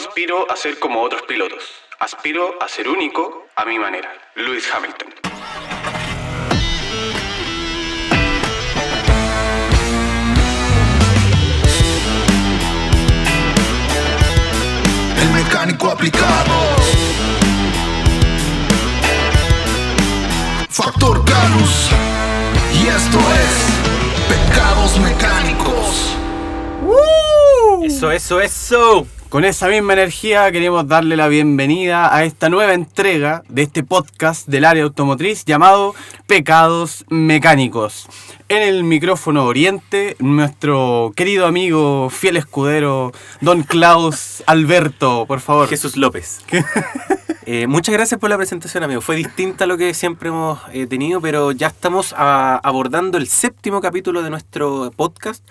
aspiro a ser como otros pilotos. Aspiro a ser único a mi manera. Lewis Hamilton. El mecánico aplicado. Factor Canus. Y esto es Pecados Mecánicos. Eso, eso, eso. Con esa misma energía queremos darle la bienvenida a esta nueva entrega de este podcast del área automotriz llamado Pecados Mecánicos. En el micrófono oriente, nuestro querido amigo, fiel escudero, don Klaus Alberto, por favor. Jesús López. Eh, muchas gracias por la presentación, amigo. Fue distinta a lo que siempre hemos eh, tenido, pero ya estamos a- abordando el séptimo capítulo de nuestro podcast.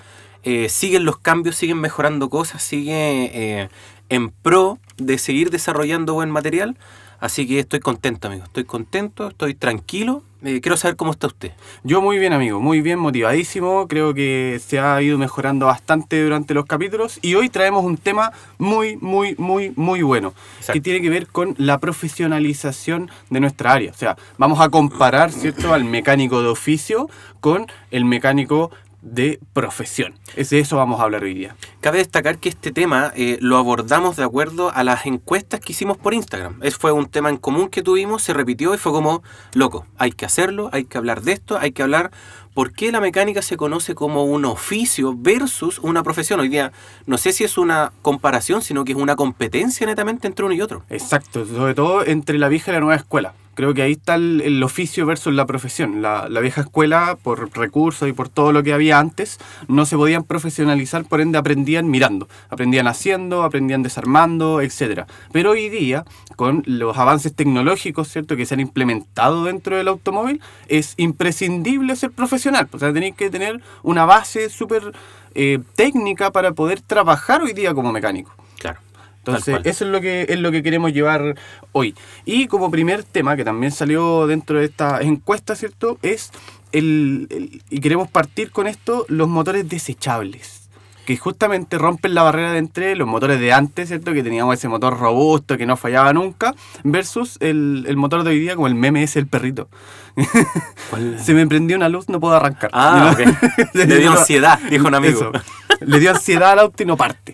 Eh, siguen los cambios, siguen mejorando cosas, sigue eh, en pro de seguir desarrollando buen material. Así que estoy contento, amigo. Estoy contento, estoy tranquilo. Eh, quiero saber cómo está usted. Yo muy bien, amigo, muy bien, motivadísimo. Creo que se ha ido mejorando bastante durante los capítulos y hoy traemos un tema muy, muy, muy, muy bueno, Exacto. que tiene que ver con la profesionalización de nuestra área. O sea, vamos a comparar, ¿cierto?, al mecánico de oficio con el mecánico de profesión. Es de eso vamos a hablar hoy día. Cabe destacar que este tema eh, lo abordamos de acuerdo a las encuestas que hicimos por Instagram. Es, fue un tema en común que tuvimos, se repitió y fue como, loco, hay que hacerlo, hay que hablar de esto, hay que hablar por qué la mecánica se conoce como un oficio versus una profesión. Hoy día no sé si es una comparación, sino que es una competencia netamente entre uno y otro. Exacto, sobre todo entre la vieja y la nueva escuela. Creo que ahí está el, oficio versus la profesión. La, la vieja escuela, por recursos y por todo lo que había antes, no se podían profesionalizar, por ende aprendían mirando, aprendían haciendo, aprendían desarmando, etc. Pero hoy día, con los avances tecnológicos ¿cierto? que se han implementado dentro del automóvil, es imprescindible ser profesional. O sea, tenéis que tener una base súper eh, técnica para poder trabajar hoy día como mecánico. Claro. Entonces, eso es lo que es lo que queremos llevar hoy. Y como primer tema, que también salió dentro de esta encuesta, ¿cierto? Es el, el- y queremos partir con esto, los motores desechables. Que justamente rompen la barrera de entre los motores de antes, ¿cierto? Que teníamos ese motor robusto que no fallaba nunca, versus el, el motor de hoy día, como el meme es el perrito. Se me prendió una luz, no puedo arrancar. Ah, ¿No? ok. Le dio ansiedad, dijo un amigo. Eso. Le dio ansiedad al auto y no parte.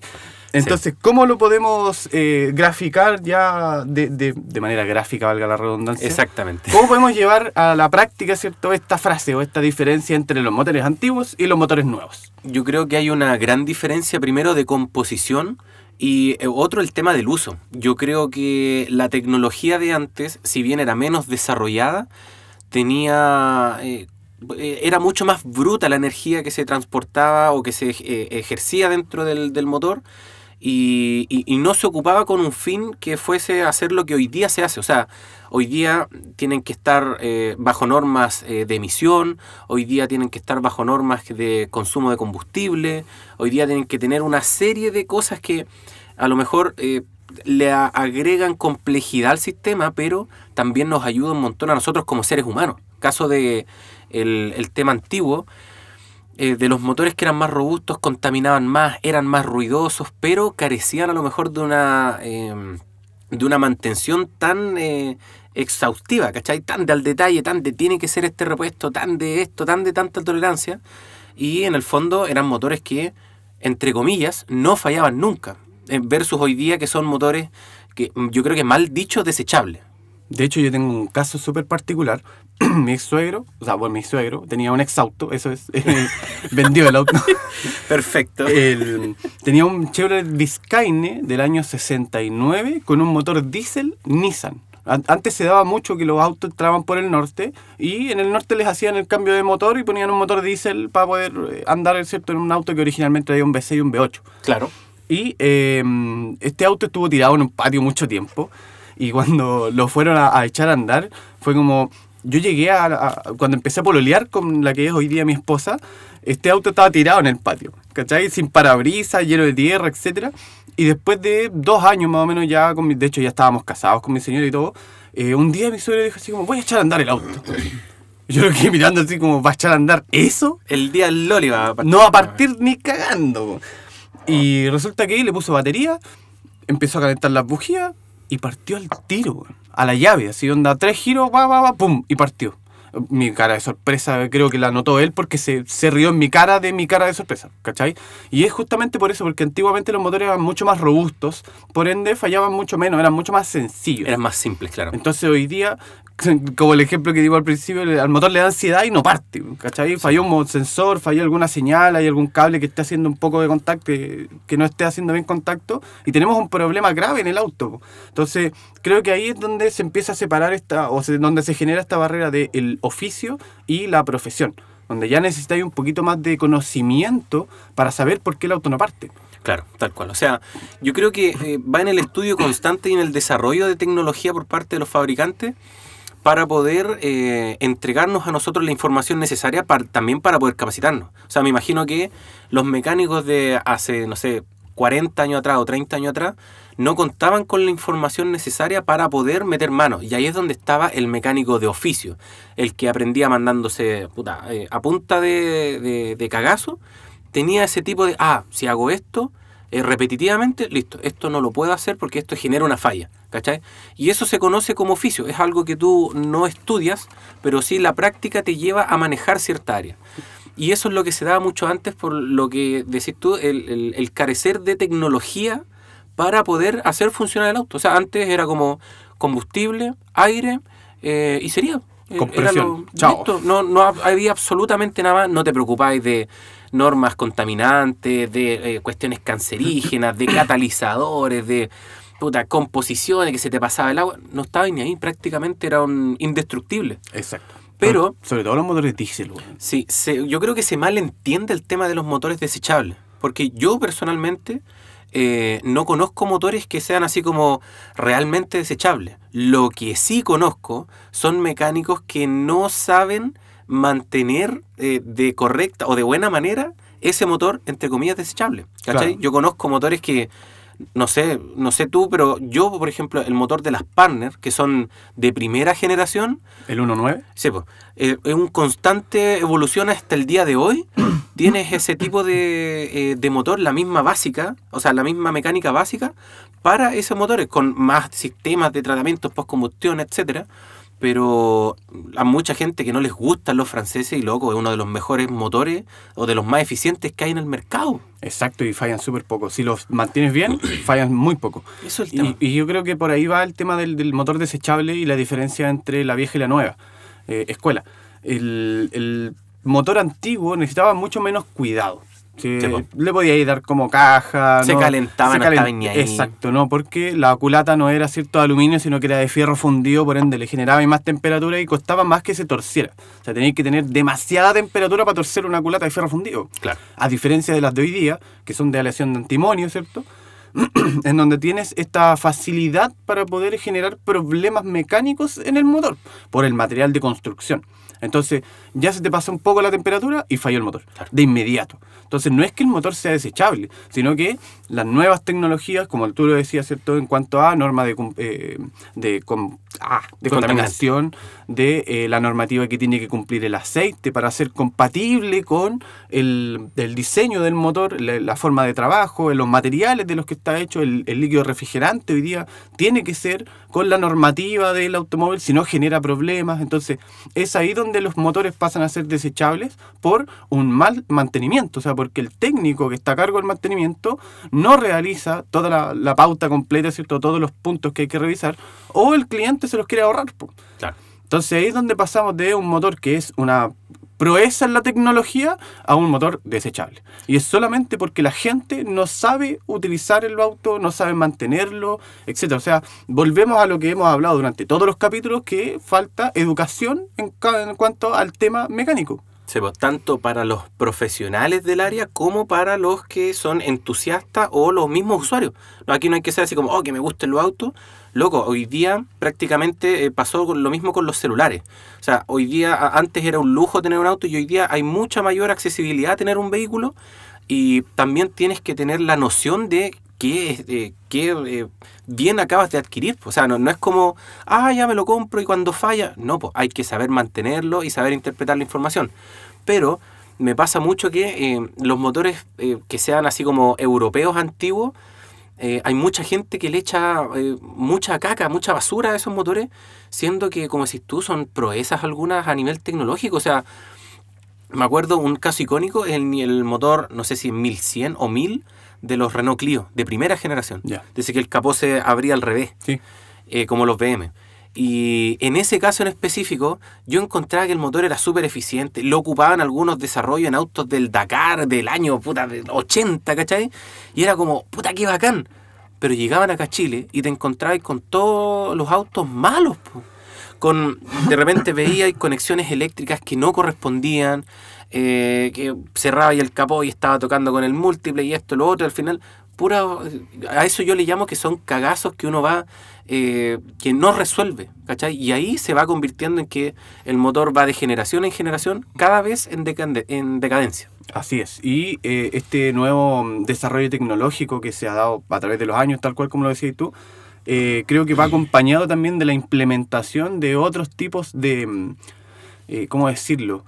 Entonces, ¿cómo lo podemos eh, graficar ya de, de- de manera gráfica, valga la redundancia? Exactamente. ¿Cómo podemos llevar a la práctica, cierto, esta frase o esta diferencia entre los motores antiguos y los motores nuevos? Yo creo que hay una gran diferencia primero de composición y eh, otro el tema del uso. Yo creo que la tecnología de antes, si bien era menos desarrollada, tenía... eh, eh, era mucho más bruta la energía que se transportaba o que se eh, ejercía dentro del, del motor y, y- no se ocupaba con un fin que fuese hacer lo que hoy día se hace. O sea, hoy día tienen que estar eh, bajo normas eh, de emisión, hoy día tienen que estar bajo normas de consumo de combustible, hoy día tienen que tener una serie de cosas que a lo mejor eh, le agregan complejidad al sistema, pero también nos ayuda un montón a nosotros como seres humanos. Caso de el tema antiguo, eh, de los motores que eran más robustos, contaminaban más, eran más ruidosos, pero carecían a lo mejor de una, eh, de una mantención tan eh, exhaustiva, ¿cachai? Tan de al detalle, tan de tiene que ser este repuesto, tan de esto, tan de tanta tolerancia. Y en el fondo eran motores que, entre comillas, no fallaban nunca, eh, versus hoy día que son motores que mm, yo creo que mal dicho desechables. De hecho, yo tengo un caso súper particular. mi ex suegro, o sea, bueno, mi suegro tenía un ex auto, eso es, vendió el auto. Perfecto. El- tenía un Chevrolet Vizcaine del año 69 con un motor diésel Nissan. An- Antes se daba mucho que los autos entraban por el norte y en el norte les hacían el cambio de motor y ponían un motor diésel para poder eh, andar ¿cierto? en un auto que originalmente traía un V6 y un V8. Claro. Y eh, este auto estuvo tirado en un patio mucho tiempo. Y cuando lo fueron a, a echar a andar, fue como. Yo llegué a, a- Cuando empecé a pololear con la que es hoy día mi esposa, este auto estaba tirado en el patio, ¿cachai? Sin parabrisas, lleno de tierra, etcétera Y después de dos años más o menos, ya con mi- de hecho ya estábamos casados con mi señora y todo, eh, un día mi suegro dijo así como: Voy a echar a andar el auto. Yo lo quedé mirando así como: ¿Va a echar a andar eso? El día del Loli va a partir. No va a partir ni cagando. Y resulta que le puso batería, empezó a calentar las bujías y partió al tiro, a la llave, así onda, tres giros, va, va, va, pum, y partió. Mi cara de sorpresa creo que la notó él porque se, se rió en mi cara de mi cara de sorpresa, ¿cachai? Y es justamente por eso, porque antiguamente los motores eran mucho más robustos, por ende fallaban mucho menos, eran mucho más sencillos. Eran más simples, claro. Entonces hoy día, como el ejemplo que digo al principio, al motor le da ansiedad y no parte, ¿cachai? Falló un sensor, falló alguna señal, hay algún cable que esté haciendo un poco de contacto, que, que no esté haciendo bien contacto, y tenemos un problema grave en el auto. Entonces, creo que ahí es donde se empieza a separar esta, o se- donde se genera esta barrera del oficio y la profesión, donde ya necesitáis un poquito más de conocimiento para saber por qué el auto no parte. Claro, tal cual. O sea, yo creo que eh, va en el estudio constante y en el desarrollo de tecnología por parte de los fabricantes para poder eh, entregarnos a nosotros la información necesaria para, también para poder capacitarnos. O sea, me imagino que los mecánicos de hace, no sé, 40 años atrás o 30 años atrás no contaban con la información necesaria para poder meter manos. Y ahí es donde estaba el mecánico de oficio, el que aprendía mandándose puta, eh, a punta de, de- de cagazo, tenía ese tipo de, ah, si hago esto eh, repetitivamente, listo, esto no lo puedo hacer porque esto genera una falla, ¿cachai? Y eso se conoce como oficio, es algo que tú no estudias, pero sí la práctica te lleva a manejar cierta área. Y eso es lo que se daba mucho antes por lo que decís tú, el, el- el carecer de tecnología para poder hacer funcionar el auto. O sea, antes era como combustible, aire eh, y sería. Eh, Compresión. era Chao. listo. No, no hab- había absolutamente nada más. No te preocupáis de normas contaminantes, de eh, cuestiones cancerígenas, de catalizadores, de puta, composiciones que se te pasaba el agua. No estaba ni ahí. Prácticamente era un indestructible. Exacto. Pero- Sobre todo los motores diésel. Sí, se- yo creo que se malentiende el tema de los motores desechables. Porque yo personalmente eh, no conozco motores que sean así como realmente desechables. Lo que sí conozco son mecánicos que no saben mantener eh, de correcta o de buena manera ese motor, entre comillas, desechable. ¿Cachai? Claro. Yo conozco motores que, no sé, no sé tú, pero yo, por ejemplo, el motor de las Partner, que son de primera generación, El 1.9. Sí, pues, eh, es un constante evolución hasta el día de hoy. Tienes ese tipo de, eh, de motor, la misma básica, o sea, la misma mecánica básica para esos motores, con más sistemas de tratamiento post-combustión, etcétera. Pero a mucha gente que no les gustan los franceses y loco, es uno de los mejores motores o de los más eficientes que hay en el mercado. Exacto, y fallan súper poco. Si los mantienes bien, fallan muy poco. Eso es el tema. Y, y yo creo que por ahí va el tema del, del motor desechable y la diferencia entre la vieja y la nueva eh, escuela. El, el motor antiguo necesitaba mucho menos cuidado. Sí, le podía ir dar como caja. Se calentaba, no estaban ni ahí. Exacto, no, porque la culata no era cierto de aluminio, sino que era de fierro fundido, por ende le generaba más temperatura y costaba más que se torciera. O sea, tenías que tener demasiada temperatura para torcer una culata de fierro fundido. Claro. A diferencia de las de hoy día, que son de aleación de antimonio, ¿cierto? en donde tienes esta facilidad para poder generar problemas mecánicos en el motor por el material de construcción. Entonces, ya se te pasa un poco la temperatura y falló el motor, de inmediato. Entonces, no es que el motor sea desechable, sino que las nuevas tecnologías, como tú lo decías, ¿cierto? En cuanto a norma de, eh, de, com- ah, de contaminación, de eh, la normativa que tiene que cumplir el aceite para ser compatible con el, el diseño del motor, la, la forma de trabajo, los materiales de los que está hecho, el, el líquido refrigerante hoy día tiene que ser con la normativa del automóvil, si no genera problemas. Entonces, es ahí donde los motores pasan a ser desechables por un mal mantenimiento, o sea, porque el técnico que está a cargo del mantenimiento no realiza toda la, la pauta completa, ¿cierto? Todos los puntos que hay que revisar, o el cliente se los quiere ahorrar. Claro. Entonces ahí es donde pasamos de un motor que es una proeza en la tecnología a un motor desechable. Y es solamente porque la gente no sabe utilizar el auto, no sabe mantenerlo, etc. O sea, volvemos a lo que hemos hablado durante todos los capítulos, que falta educación en, en cuanto al tema mecánico. Pues, tanto para los profesionales del área como para los que son entusiastas o los mismos usuarios. Aquí no hay que ser así como, oh, que me gusten los autos. Loco, hoy día prácticamente eh, pasó lo mismo con los celulares. O sea, hoy día, antes era un lujo tener un auto y hoy día hay mucha mayor accesibilidad a tener un vehículo y también tienes que tener la noción de qué, eh, bien acabas de adquirir. O sea, no, no es como, ah, ya me lo compro y cuando falla. No, pues hay que saber mantenerlo y saber interpretar la información. Pero me pasa mucho que eh, los motores eh, que sean así como europeos antiguos, eh, hay mucha gente que le echa mucha caca, mucha basura a esos motores, siendo que, como decís tú, son proezas algunas a nivel tecnológico. O sea, me acuerdo un caso icónico, el, el motor, no sé si 1100 o 1000 de los Renault Clio, de primera generación. Ya. Dice que el capó se abría al revés, Sí. como los BM. Y en ese caso en específico, yo encontraba que el motor era súper eficiente. Lo ocupaban algunos desarrollos en autos del Dakar del año puta, del 80, ¿cachai? Y era como, puta, qué bacán. Pero llegaban acá a Chile y te encontrabas con todos los autos malos. po. Con, de repente veías conexiones eléctricas que no correspondían, eh, que cerraba y el capó y estaba tocando con el múltiple y esto, lo otro, al final, pura, a eso yo le llamo que son cagazos que uno va, eh, que no resuelve, ¿cachai? Y ahí se va convirtiendo en que el motor va de generación en generación, cada vez en, decadencia. Así es. Y eh, este nuevo mm, desarrollo tecnológico que se ha dado a través de los años, tal cual como lo decías tú, eh, creo que va acompañado también de la implementación de otros tipos de, mm, ¿cómo decirlo?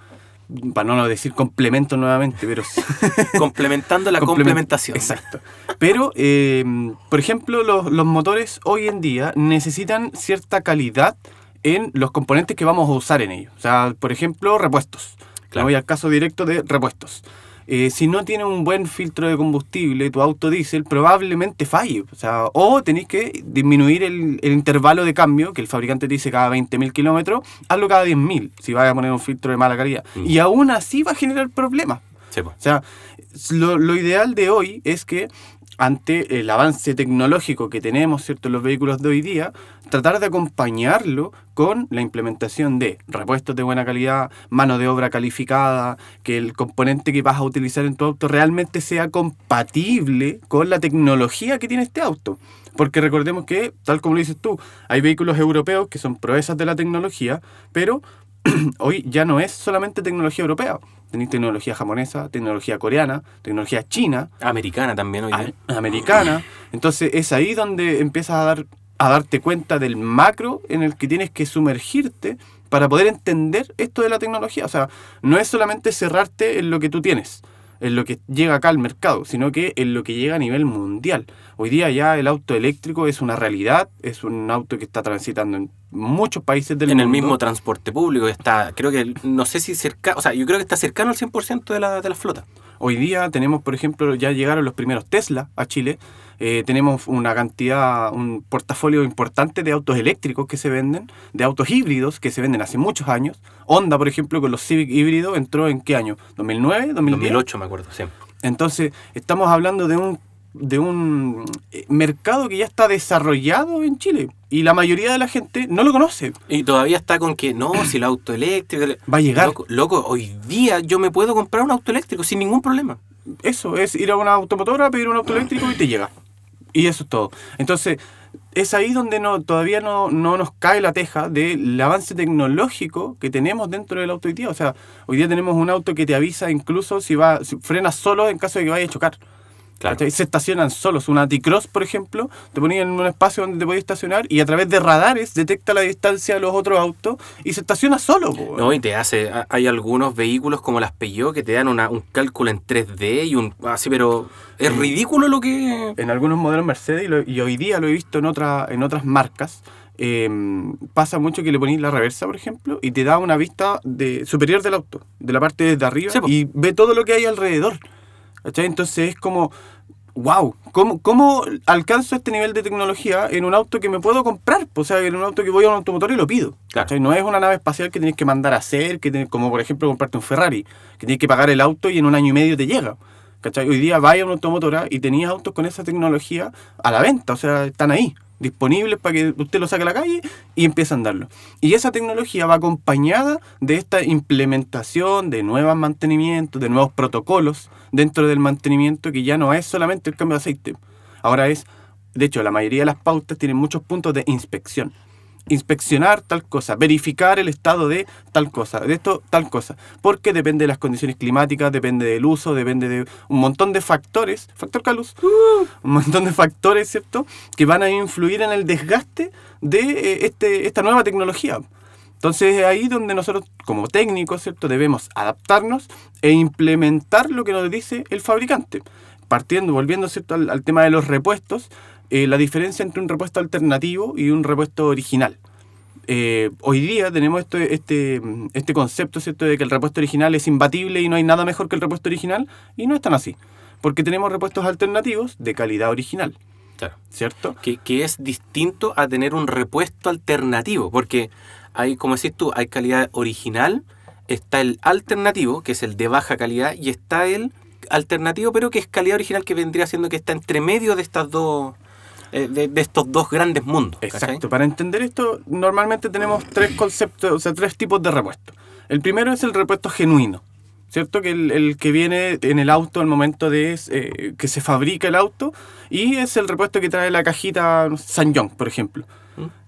Para no decir complementos nuevamente, pero. Complementando la Complement- complementación. Exacto. Pero, eh, por ejemplo, los, los motores hoy en día necesitan cierta calidad en los componentes que vamos a usar en ellos. O sea, por ejemplo, repuestos. Claro. Me voy al caso directo de repuestos. Eh, si no tiene un buen filtro de combustible, tu auto diésel probablemente falle. O sea, o tenéis que disminuir el, el intervalo de cambio, que el fabricante te dice cada 20.000 kilómetros, hazlo cada 10.000 si vas a poner un filtro de mala calidad. Mm. Y aún así va a generar problemas. Sí, po. O sea, lo, lo ideal de hoy es que ante el avance tecnológico que tenemos ¿cierto? en los vehículos de hoy día, tratar de acompañarlo con la implementación de repuestos de buena calidad, mano de obra calificada, que el componente que vas a utilizar en tu auto realmente sea compatible con la tecnología que tiene este auto. Porque recordemos que, tal como lo dices tú, hay vehículos europeos que son proezas de la tecnología, pero hoy ya no es solamente tecnología europea. Tenéis tecnología japonesa, tecnología coreana, tecnología china, Americana también hoy día. a- americana. Entonces es ahí donde empiezas a, dar, a darte cuenta del macro en el que tienes que sumergirte para poder entender esto de la tecnología. O sea, no es solamente cerrarte en lo que tú tienes, en lo que llega acá al mercado, sino que en lo que llega a nivel mundial. Hoy día ya el auto eléctrico es una realidad, es un auto que está transitando en muchos países del en mundo. el mismo transporte público está, creo que, no sé si cerca, o sea, yo creo que está cercano al 100% de la, de la flota. Hoy día tenemos, por ejemplo, ya llegaron los primeros Tesla a Chile. Eh, tenemos una cantidad, un portafolio importante de autos eléctricos que se venden, de autos híbridos que se venden hace muchos años. Honda, por ejemplo, con los Civic híbridos entró en qué año? ¿2009? ¿2010? 2008 me acuerdo, sí. Entonces, estamos hablando de un, de un eh, mercado que ya está desarrollado en Chile y la mayoría de la gente no lo conoce. Y todavía está con que, no, si el auto eléctrico... Va a llegar. Loco, loco, hoy día yo me puedo comprar un auto eléctrico sin ningún problema. Eso es ir a una automotora, pedir un auto eléctrico y te llega. Y eso es todo. Entonces, es ahí donde no, todavía no, no nos cae la teja del avance tecnológico que tenemos dentro del auto hoy día. O sea, hoy día tenemos un auto que te avisa incluso si va, si frenas solo en caso de que vaya a chocar. Claro. Se estacionan solos. Un Anticross, por ejemplo, te ponían en un espacio donde te podías estacionar y a través de radares detecta la distancia de los otros autos y se estaciona solo. po, No, y te hace, ha- hay algunos vehículos como las Peugeot que te dan una- un cálculo en 3D y un así, pero es ridículo lo que... en algunos modelos Mercedes y, lo- y hoy día lo he visto en, otra, en otras marcas. eh, pasa mucho que le ponéis la reversa, por ejemplo, y te da una vista de, superior del auto, de la parte desde arriba, Sí, y ve todo lo que hay alrededor. ¿Cachai? Entonces es como, wow, ¿cómo, ¿cómo alcanzo este nivel de tecnología en un auto que me puedo comprar? O sea, en un auto que voy a un automotor y lo pido. Claro. ¿cachai? No es una nave espacial que tienes que mandar a hacer, que como por ejemplo comprarte un Ferrari, que tienes que pagar el auto y en un año y medio te llega. ¿cachai? Hoy día vaya a una automotora y tenías autos con esa tecnología a la venta, o sea, están ahí, disponibles para que usted lo saque a la calle y empiece a andarlo. Y esa tecnología va acompañada de esta implementación de nuevos mantenimientos, de nuevos protocolos dentro del mantenimiento que ya no es solamente el cambio de aceite. Ahora es, de hecho, la mayoría de las pautas tienen muchos puntos de inspección. Inspeccionar tal cosa, verificar el estado de tal cosa, de esto tal cosa, porque depende de las condiciones climáticas, depende del uso, depende de un montón de factores, factor Calus, un montón de factores, ¿cierto?, que van a influir en el desgaste de eh, este, esta nueva tecnología. Entonces es ahí donde nosotros como técnicos, ¿cierto?, debemos adaptarnos e implementar lo que nos dice el fabricante. partiendo, volviendo ¿cierto? Al, al tema de los repuestos, eh, la diferencia entre un repuesto alternativo y un repuesto original. Eh, hoy día tenemos esto- este, este concepto ¿cierto? de que el repuesto original es imbatible y no hay nada mejor que el repuesto original, y no es tan así, porque tenemos repuestos alternativos de calidad original, Claro. ¿cierto? que, que es distinto a tener un repuesto alternativo, porque hay, como decís tú, hay calidad original, está el alternativo, que es el de baja calidad, y está el alternativo, pero que es calidad original, que vendría siendo que está entre medio de estas dos, de, de estos dos grandes mundos. ¿cachai? Exacto. Para entender esto, normalmente tenemos tres conceptos, o sea, tres tipos de repuesto. El primero es el repuesto genuino, ¿cierto? Que el, el que viene en el auto al momento de eh, que se fabrica el auto y es el repuesto que trae la cajita Sanyong, por ejemplo.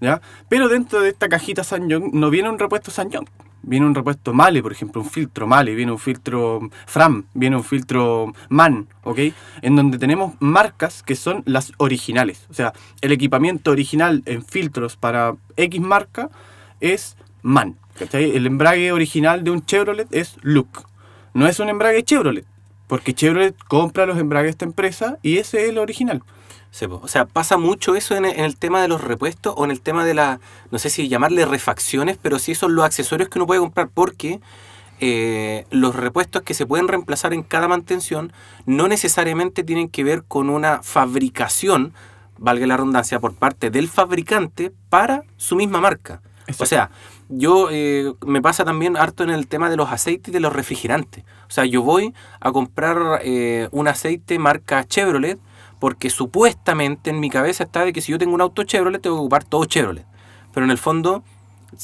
¿ya? Pero dentro de esta cajita Sanyong no viene un repuesto Sanyong. Viene un repuesto Male, por ejemplo, un filtro Male, viene un filtro Fram, viene un filtro MAN, ¿ok? En donde tenemos marcas que son las originales. O sea, el equipamiento original en filtros para X marca es MAN. El embrague original de un Chevrolet es Look. No es un embrague Chevrolet, porque Chevrolet compra los embragues de esta empresa y ese es el original. Sí, o sea, pasa mucho eso en, el tema de los repuestos o en el tema de la, no sé si llamarle refacciones, pero sí son los accesorios que uno puede comprar porque eh, los repuestos que se pueden reemplazar en cada mantención no necesariamente tienen que ver con una fabricación, valga la redundancia, por parte del fabricante para su misma marca. O sea, yo eh, me pasa también harto en el tema de los aceites y de los refrigerantes. O sea, yo voy a comprar eh, un aceite marca Chevrolet porque supuestamente en mi cabeza está de que si yo tengo un auto Chevrolet tengo que ocupar todo Chevrolet. Pero en el fondo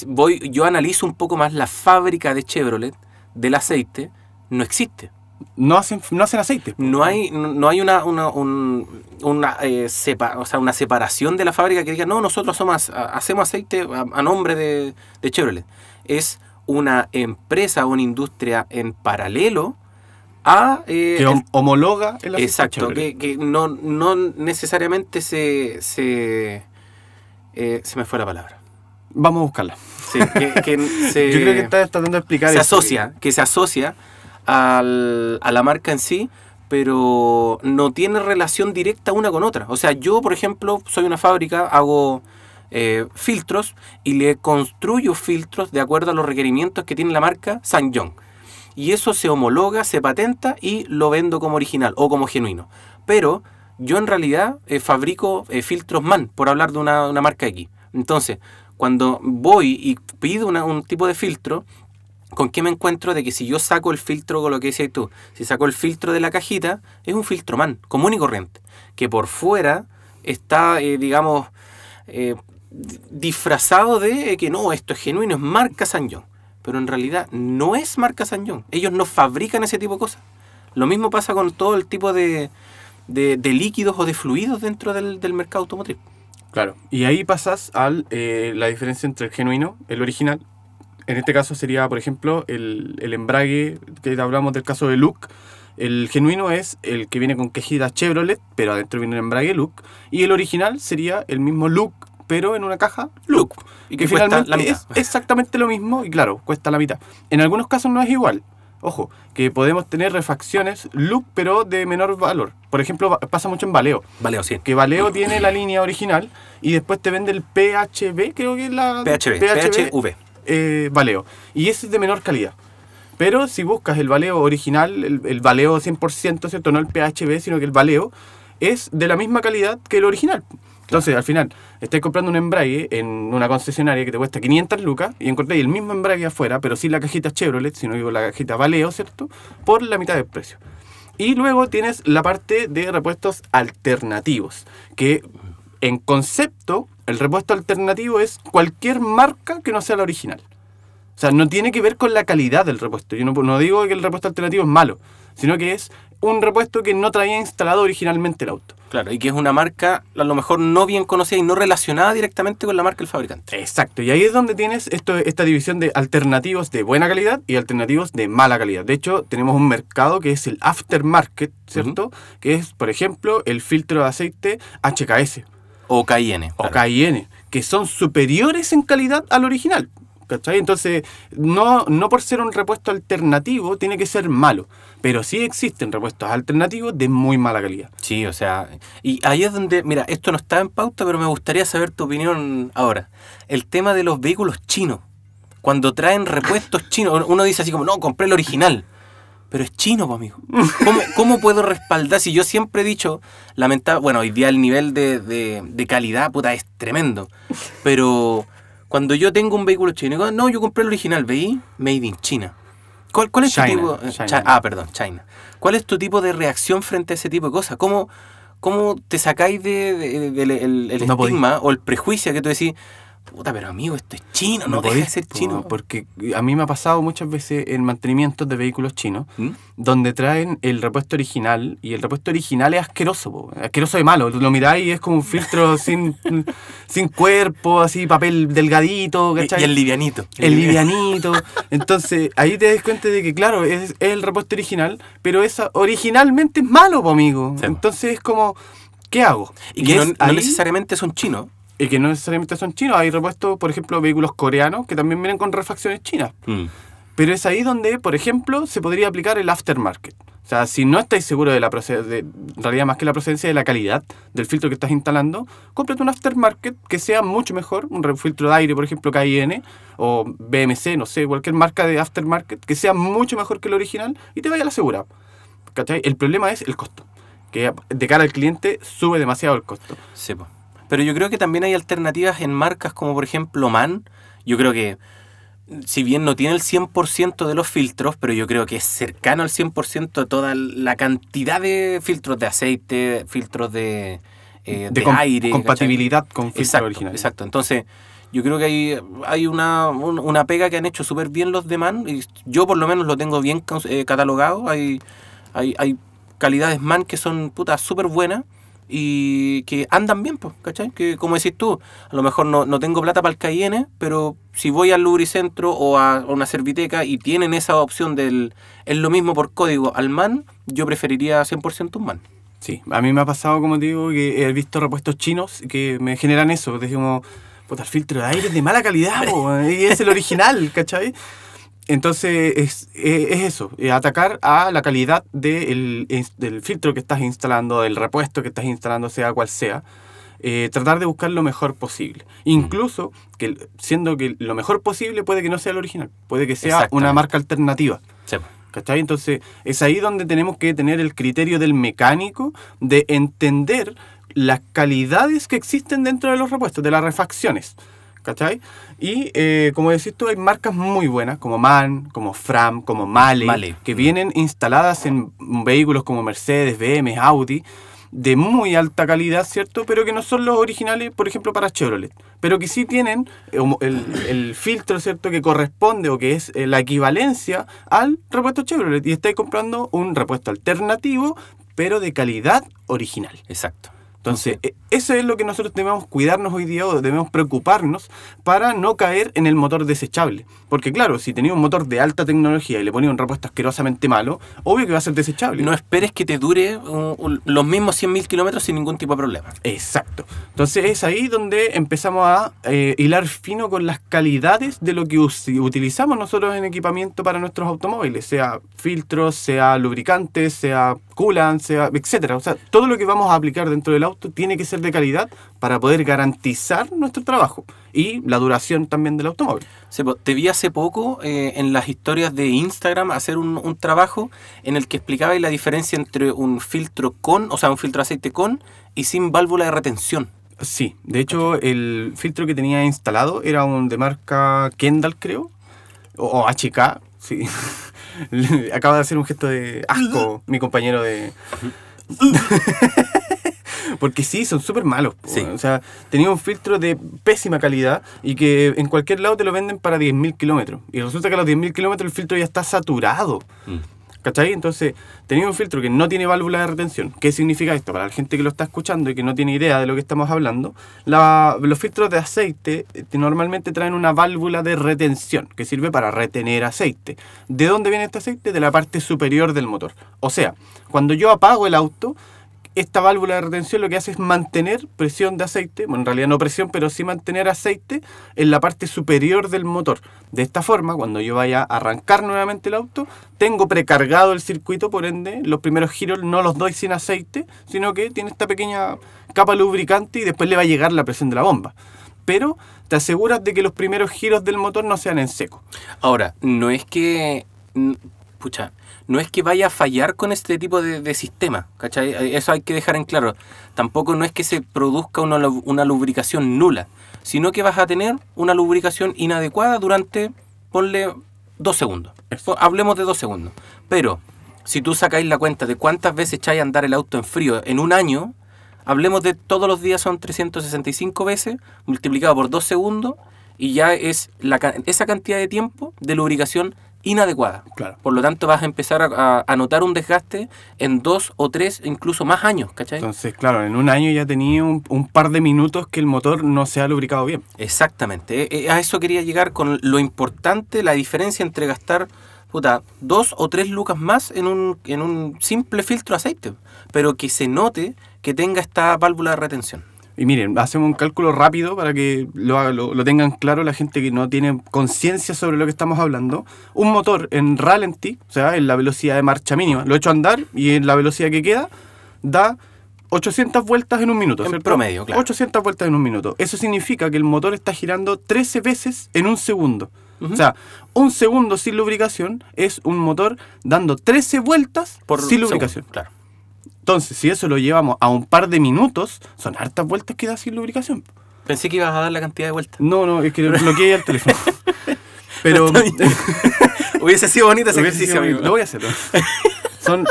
voy, yo analizo un poco más la fábrica de Chevrolet del aceite, no existe. No hacen, no hacen aceite. No hay, no hay una, una, un- una, eh, sepa- o sea, una separación de la fábrica que diga, no, nosotros somos, ha- hacemos aceite a, a nombre de, de Chevrolet. Es una empresa, una industria en paralelo a... eh, que homologa el Exacto, que, que no, no necesariamente se, se, eh, se me fue la palabra. Vamos a buscarla. Sí, que, que se, Yo creo que estás tratando de explicar se asocia, que se asocia al- a la marca en sí, pero no tiene relación directa una con otra. O sea, yo, por ejemplo, soy una fábrica, hago eh, filtros y le construyo filtros de acuerdo a los requerimientos que tiene la marca Sanyong. Y eso se homologa, se patenta y lo vendo como original o como genuino. Pero yo en realidad eh, fabrico eh, filtros MAN, por hablar de una, marca X. Entonces, cuando voy y pido un tipo de filtro, ¿con qué me encuentro? De que si yo saco el filtro, con lo que decías tú, si saco el filtro de la cajita, es un filtro MAN, común y corriente, que por fuera está, eh, digamos, di- disfrazado de que no, esto es genuino, es marca Sanyong. Pero en realidad no es marca Sanyong. Ellos no fabrican ese tipo de cosas. Lo mismo pasa con todo el tipo de, de- líquidos o de fluidos dentro del, del mercado automotriz. Claro. Y ahí pasas a la diferencia entre el genuino, el original. En este caso sería, por ejemplo, el, el embrague, que hablamos del caso de Luke. El genuino es el que viene con quejida Chevrolet, pero adentro viene el embrague Luke. Y el original sería el mismo Luke, pero en una caja Luke. Y que finalmente la mitad. es exactamente lo mismo y claro, cuesta la mitad. En algunos casos no es igual. Ojo, que podemos tener refacciones Luke, pero de menor valor. Por ejemplo, pasa mucho en Valeo. Vale, o sí. Que Valeo tiene la línea original y después te vende el PHB, creo que es la... PHV, PHV. eh, Valeo. Y ese es de menor calidad. Pero si buscas el Valeo original, el, el Valeo 100%, ¿cierto? No el PHB, sino que el Valeo es de la misma calidad que el original. Entonces, al final, estáis comprando un embrague en una concesionaria que te cuesta 500 lucas y encontráis el mismo embrague afuera, pero sin la cajita Chevrolet, sino digo la cajita Valeo, ¿cierto? Por la mitad del precio. Y luego tienes la parte de repuestos alternativos, que en concepto, el repuesto alternativo es cualquier marca que no sea la original. O sea, no tiene que ver con la calidad del repuesto. Yo no, no digo que el repuesto alternativo es malo, sino que es un repuesto que no traía instalado originalmente el auto. Claro, y que es una marca a lo mejor no bien conocida y no relacionada directamente con la marca del fabricante. Exacto, y ahí es donde tienes esto, esta división de alternativos de buena calidad y alternativos de mala calidad. De hecho, tenemos un mercado que es el aftermarket, ¿cierto? Que es, por ejemplo, el filtro de aceite HKS O KIN. o claro. KIN, que son superiores en calidad al original. ¿Cachai? Entonces, no, no por ser un repuesto alternativo tiene que ser malo, pero sí existen repuestos alternativos de muy mala calidad. Sí, o sea, y ahí es donde, mira, esto no está en pauta, pero me gustaría saber tu opinión ahora. El tema de los vehículos chinos. Cuando traen repuestos chinos, uno dice así como, no, compré el original. Pero es chino, pues, amigo. ¿Cómo, cómo puedo respaldar si yo siempre he dicho, lamentable, bueno, hoy día el nivel de, de- de calidad, puta, es tremendo. Pero cuando yo tengo un vehículo chino, digo, no, yo compré el original, veí, made in China. ¿Cuál, cuál es China, tu tipo? China. Ah, perdón, China. ¿Cuál es tu tipo de reacción frente a ese tipo de cosas? ¿Cómo, cómo te sacáis de, de- del- el, el No podí. estigma o el prejuicio que tú decís, puta, pero amigo, esto es chino, no, deja de podéis, ser chino? Porque a mí me ha pasado muchas veces en mantenimientos de vehículos chinos, ¿Mm? donde traen el repuesto original y el repuesto original es asqueroso, po, asqueroso de malo. Lo miráis y es como un filtro sin, sin cuerpo, así, papel delgadito, Y, ¿cachai? y el livianito. el livianito. Entonces, ahí te das cuenta de que, claro, es, es el repuesto original, pero esa originalmente es malo, po, amigo. Sí. Entonces es como, ¿qué hago? Y que no, no necesariamente son chinos. Y que no necesariamente son chinos. Hay repuestos, por ejemplo, vehículos coreanos que también vienen con refacciones chinas. Pero es ahí donde, por ejemplo, se podría aplicar el aftermarket. O sea, si no estáis seguros de la procedencia, en realidad más que la procedencia de la calidad del filtro que estás instalando, cómprate un aftermarket que sea mucho mejor, un filtro de aire, por ejemplo, KIN o BMC, no sé, cualquier marca de aftermarket que sea mucho mejor que el original y te vaya a la segura. ¿Cachai? El problema es el costo, que de cara al cliente sube demasiado el costo. Sí. Pero yo creo que también hay alternativas en marcas como por ejemplo MAN. Yo creo que, si bien no tiene el 100% de los filtros, pero yo creo que es cercano al 100% de toda la cantidad de filtros de aceite, filtros de, eh, De de com- aire. ¿cachai? compatibilidad con filtro Exacto, original. exacto. Entonces, yo creo que hay, hay una, un- una pega que han hecho súper bien los de MAN. Y yo por lo menos lo tengo bien eh, catalogado. Hay, hay, hay calidades MAN que son putas súper buenas y que andan bien, pues, ¿cachai? Que como decís tú, a lo mejor no, no tengo plata para el Cayenne, pero si voy al Lubricentro o a una serviteca y tienen esa opción del es lo mismo por código al MAN, yo preferiría 100% un MAN. Sí, a mí me ha pasado, como te digo, que he visto repuestos chinos que me generan eso. Decimos, puta, el filtro de aire es de mala calidad, po, y es el original, ¿cachai? Entonces, es, es- es eso, es atacar a la calidad del, del filtro que estás instalando, del repuesto que estás instalando, sea cual sea. eh, tratar de buscar lo mejor posible. Incluso, que siendo que lo mejor posible puede que no sea el original, puede que sea una marca alternativa. Sí. ¿Cachai? Entonces, es ahí donde tenemos que tener el criterio del mecánico de entender las calidades que existen dentro de los repuestos, de las refacciones. ¿Cachai? Y eh, como decís tú, hay marcas muy buenas, como MAN, como Fram, como Male, Male. que vienen instaladas en vehículos como Mercedes, BM, Audi, de muy alta calidad, ¿cierto? Pero que no son los originales, por ejemplo, para Chevrolet. Pero que sí tienen eh, el, el filtro, ¿cierto? Que corresponde o que es eh, la equivalencia al repuesto Chevrolet. Y estáis comprando un repuesto alternativo, pero de calidad original. Exacto. Entonces, e- eso es lo que nosotros debemos cuidarnos hoy día o debemos preocuparnos para no caer en el motor desechable. Porque claro, si tenía un motor de alta tecnología y le ponía un repuesto asquerosamente malo, obvio que va a ser desechable. No esperes que te dure los mismos 100.000 kilómetros sin ningún tipo de problema. Exacto. Entonces es ahí donde empezamos a eh, hilar fino con las calidades de lo que utilizamos nosotros en equipamiento para nuestros automóviles, sea filtros, sea lubricantes, sea coolant, sea etcétera. O sea, todo lo que vamos a aplicar dentro del auto tiene que ser de calidad para poder garantizar nuestro trabajo y la duración también del automóvil. Sí, po, te vi hace poco eh, en las historias de Instagram hacer un, un trabajo en el que explicabais la diferencia entre un filtro con, o sea, un filtro de aceite con y sin válvula de retención. Sí, de hecho el filtro que tenía instalado era un de marca Kendall, creo, o, o HK, sí. Acaba de hacer un gesto de asco mi compañero de... Porque sí, son súper malos. Sí. O sea, tenía un filtro de pésima calidad y que en cualquier lado te lo venden para 10.000 kilómetros. Y resulta que a los 10.000 kilómetros el filtro ya está saturado. ¿Cachai? Entonces, tenía un filtro que no tiene válvula de retención. ¿Qué significa esto? Para la gente que lo está escuchando y que no tiene idea de lo que estamos hablando, la- los filtros de aceite eh, normalmente traen una válvula de retención que sirve para retener aceite. ¿De dónde viene este aceite? De la parte superior del motor. O sea, cuando yo apago el auto, esta válvula de retención lo que hace es mantener presión de aceite, bueno, en realidad no presión, pero sí mantener aceite en la parte superior del motor. De esta forma, cuando yo vaya a arrancar nuevamente el auto, tengo precargado el circuito, por ende, los primeros giros no los doy sin aceite, sino que tiene esta pequeña capa lubricante y después le va a llegar la presión de la bomba. Pero te aseguras de que los primeros giros del motor no sean en seco. Ahora, no es que. Pucha, no es que vaya a fallar con este tipo de, de sistema, ¿cachai? Eso hay que dejar en claro. Tampoco no es que se produzca una, una lubricación nula, sino que vas a tener una lubricación inadecuada durante, ponle, dos segundos. Po- Hablemos de dos segundos. Pero, si tú sacáis la cuenta de cuántas veces echáis a andar el auto en frío en un año, hablemos de todos los días son 365 veces, multiplicado por dos segundos, y ya es la, esa cantidad de tiempo de lubricación inadecuada. Claro. Por lo tanto, vas a empezar a, a- notar un desgaste en dos o tres, incluso más años, ¿cachai? Entonces, claro, en un año ya tenía un, un par de minutos que el motor no se ha lubricado bien. Exactamente. Eh, eh, A eso quería llegar con lo importante, la diferencia entre gastar puta, dos o tres lucas más en un, en un simple filtro de aceite, pero que se note que tenga esta válvula de retención. Y miren, hacemos un cálculo rápido para que lo, lo, lo tengan claro la gente que no tiene conciencia sobre lo que estamos hablando. Un motor en ralentí, o sea, en la velocidad de marcha mínima, lo he hecho andar y en la velocidad que queda da 800 vueltas en un minuto. En ¿cierto? promedio, claro. 800 vueltas en un minuto. Eso significa que el motor está girando 13 veces en un segundo. O sea, un segundo sin lubricación es un motor dando 13 vueltas Por sin segundo, lubricación. Claro. Entonces, si eso lo llevamos a un par de minutos, son hartas vueltas que da sin lubricación. Pensé que ibas a dar la cantidad de vueltas. No, no, es que bloqueé el teléfono. Pero Hubiese sido bonito ese Hubiese ejercicio, amigo. Lo voy a hacer. Son,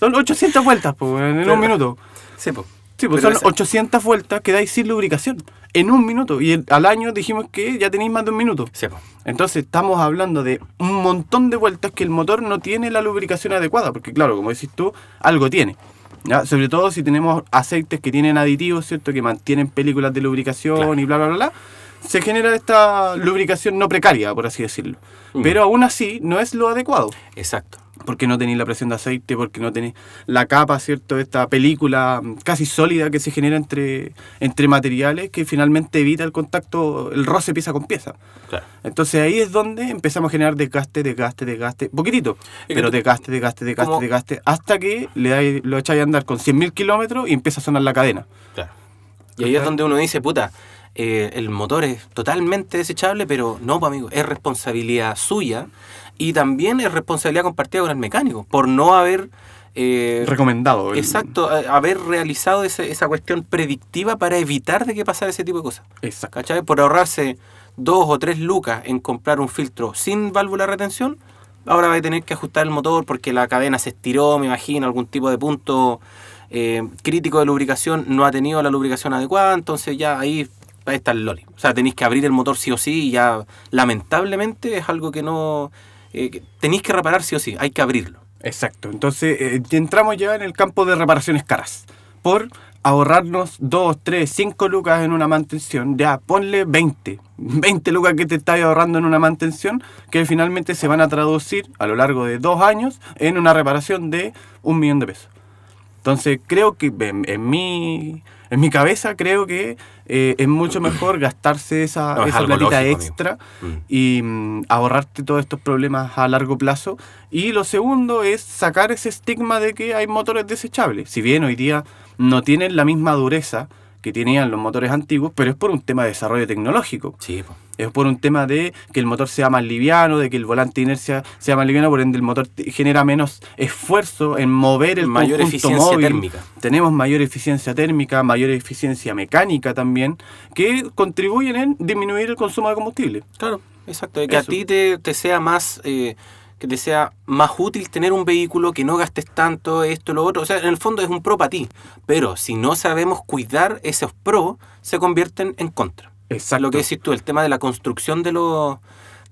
son 800 vueltas po, en Pero- un minuto. Sí, po. Sí, pues Pero son esa- 800 vueltas que dais sin lubricación. En un minuto. Y el- al año dijimos que ya tenéis más de un minuto. Sí. Entonces estamos hablando de un montón de vueltas que el motor no tiene la lubricación adecuada, porque claro, como decís tú, algo tiene. ¿ya? Sobre todo si tenemos aceites que tienen aditivos, ¿cierto? Que mantienen películas de lubricación Claro. y bla, bla, bla, bla. Se genera esta lubricación no precaria, por así decirlo. Mm. Pero aún así no es lo adecuado. Exacto. Porque no tenéis la presión de aceite, porque no tenéis la capa, ¿cierto? Esta película casi sólida que se genera entre, entre materiales que finalmente evita el contacto, el roce pieza con pieza. Claro. Entonces ahí es donde empezamos a generar desgaste, desgaste, desgaste, poquitito, pero tú- desgaste, desgaste, desgaste, desgaste, hasta que le dais, lo echáis a andar con 100.000 kilómetros y empieza a sonar la cadena. Claro. Y ahí es donde uno dice, puta, eh, el motor es totalmente desechable, pero no, pues, amigo, es responsabilidad suya y también es responsabilidad compartida con el mecánico por no haber... eh, Recomendado. el- Exacto, a- haber realizado ese- esa cuestión predictiva para evitar de que pasara ese tipo de cosas. Exacto. ¿Cachai? Por ahorrarse dos o tres lucas en comprar un filtro sin válvula de retención, ahora va a tener que ajustar el motor porque la cadena se estiró, me imagino, algún tipo de punto eh, crítico de lubricación no ha tenido la lubricación adecuada, entonces ya ahí, ahí está el loli. O sea, tenéis que abrir el motor sí o sí y ya lamentablemente es algo que no... eh, tenéis que reparar sí o sí, hay que abrirlo. Exacto. Entonces eh, entramos ya en el campo de reparaciones caras. Por ahorrarnos 2, 3, 5 lucas en una mantención, ya ponle 20. 20 lucas que te estás ahorrando en una mantención que finalmente se van a traducir a lo largo de dos años en una reparación de un millón de pesos. Entonces creo que en mi, en mi cabeza creo que eh, es mucho mejor gastarse esa, No, es esa algo platita lógico, extra Mm. y mm, ahorrarte todos estos problemas a largo plazo. Y lo segundo es sacar ese estigma de que hay motores desechables. Si bien hoy día no tienen la misma dureza que tenían los motores antiguos, pero es por un tema de desarrollo tecnológico. Sí. Es por un tema de que el motor sea más liviano, de que el volante de inercia sea más liviano, por ende el motor genera menos esfuerzo en mover el Mayor conjunto eficiencia móvil. térmica. Tenemos mayor eficiencia térmica, mayor eficiencia mecánica también, que contribuyen en disminuir el consumo de combustible. Claro, exacto. Que a ti te, te sea más eh, que te sea más útil tener un vehículo que no gastes tanto esto lo otro. O sea, en el fondo es un pro para ti. Pero si no sabemos cuidar esos pros, se convierten en contra. Exacto. Lo que decís tú, el tema de la construcción de los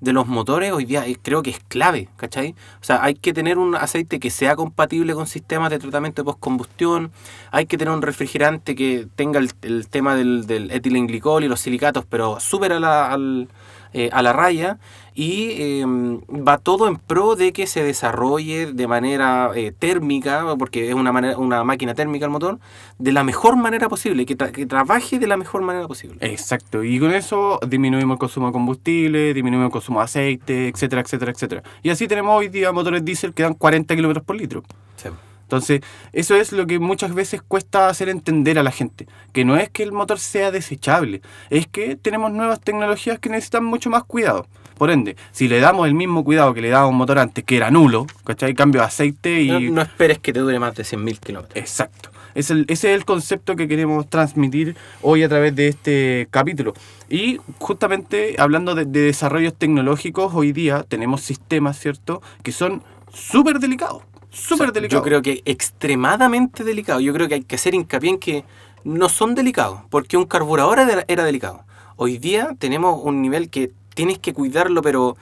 de los motores hoy día eh, creo que es clave, ¿cachai? O sea, hay que tener un aceite que sea compatible con sistemas de tratamiento de postcombustión, hay que tener un refrigerante que tenga el, el tema del, del etilenglicol y los silicatos, pero súper a la, al- eh, a la raya y eh, va todo en pro de que se desarrolle de manera eh, térmica, porque es una, manera, una máquina térmica el motor, de la mejor manera posible, que, tra- que trabaje de la mejor manera posible. Exacto, y con eso disminuimos el consumo de combustible, disminuimos el consumo de aceite, etcétera, etcétera, etcétera. Y así tenemos hoy día motores diésel que dan 40 kilómetros por litro. Sí. Entonces, eso es lo que muchas veces cuesta hacer entender a la gente, que no es que el motor sea desechable, es que tenemos nuevas tecnologías que necesitan mucho más cuidado. Por ende, si le damos el mismo cuidado que le daba un motor antes, que era nulo, ¿cachai? Cambio de aceite y... No, no esperes que te dure más de 100.000 kilómetros. Exacto. Es el- ese es el concepto que queremos transmitir hoy a través de este capítulo. Y justamente hablando de, de desarrollos tecnológicos, hoy día tenemos sistemas, ¿cierto?, que son súper delicados. Súper O sea, delicados. Yo creo que extremadamente delicado. Yo creo que hay que hacer hincapié en que no son delicados, porque un carburador era, era delicado. Hoy día tenemos un nivel que tienes que cuidarlo, pero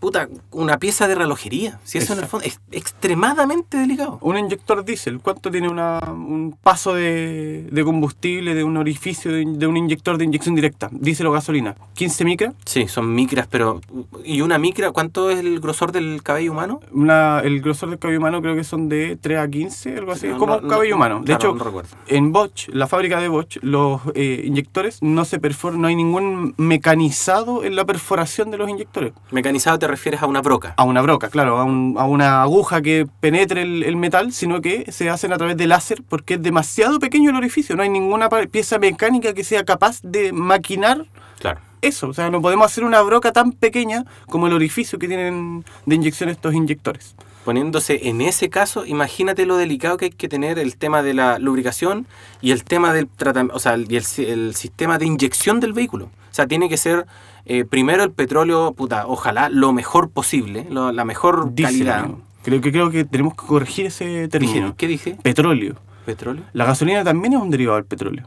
puta, una pieza de relojería. Si eso en el Exacto. fondo es extremadamente delicado. Un inyector diésel, ¿cuánto tiene una- un paso de, de combustible de un orificio de, de un inyector de inyección directa? Diésel o gasolina. ¿15 micras? Sí, son micras, pero. ¿Y una micra? ¿Cuánto es el grosor del cabello humano? Una, el grosor del cabello humano creo que son de 3 a 15, algo así. No, como no, un cabello no, humano. De claro, hecho, en Bosch, la fábrica de Bosch, los eh, inyectores no se perforan, no hay ningún mecanizado en la perforación de los inyectores. Mecanizado te refieres a una broca. A una broca, claro, a, un- a una aguja que penetre el, el metal, sino que se hacen a través de láser porque es demasiado pequeño el orificio. No hay ninguna pieza mecánica que sea capaz de maquinar Claro. eso. O sea, no podemos hacer una broca tan pequeña como el orificio que tienen de inyección estos inyectores. Poniéndose en ese caso, imagínate lo delicado que hay que tener el tema de la lubricación y el tema del tratamiento, o sea, y el sistema de inyección del vehículo. O sea, tiene que ser eh, primero el petróleo, puta, ojalá lo mejor posible, lo- la mejor calidad. Creo que creo que tenemos que corregir ese Dije, término. ¿Qué dije? Petróleo. ¿Petróleo? La gasolina también es un derivado del petróleo.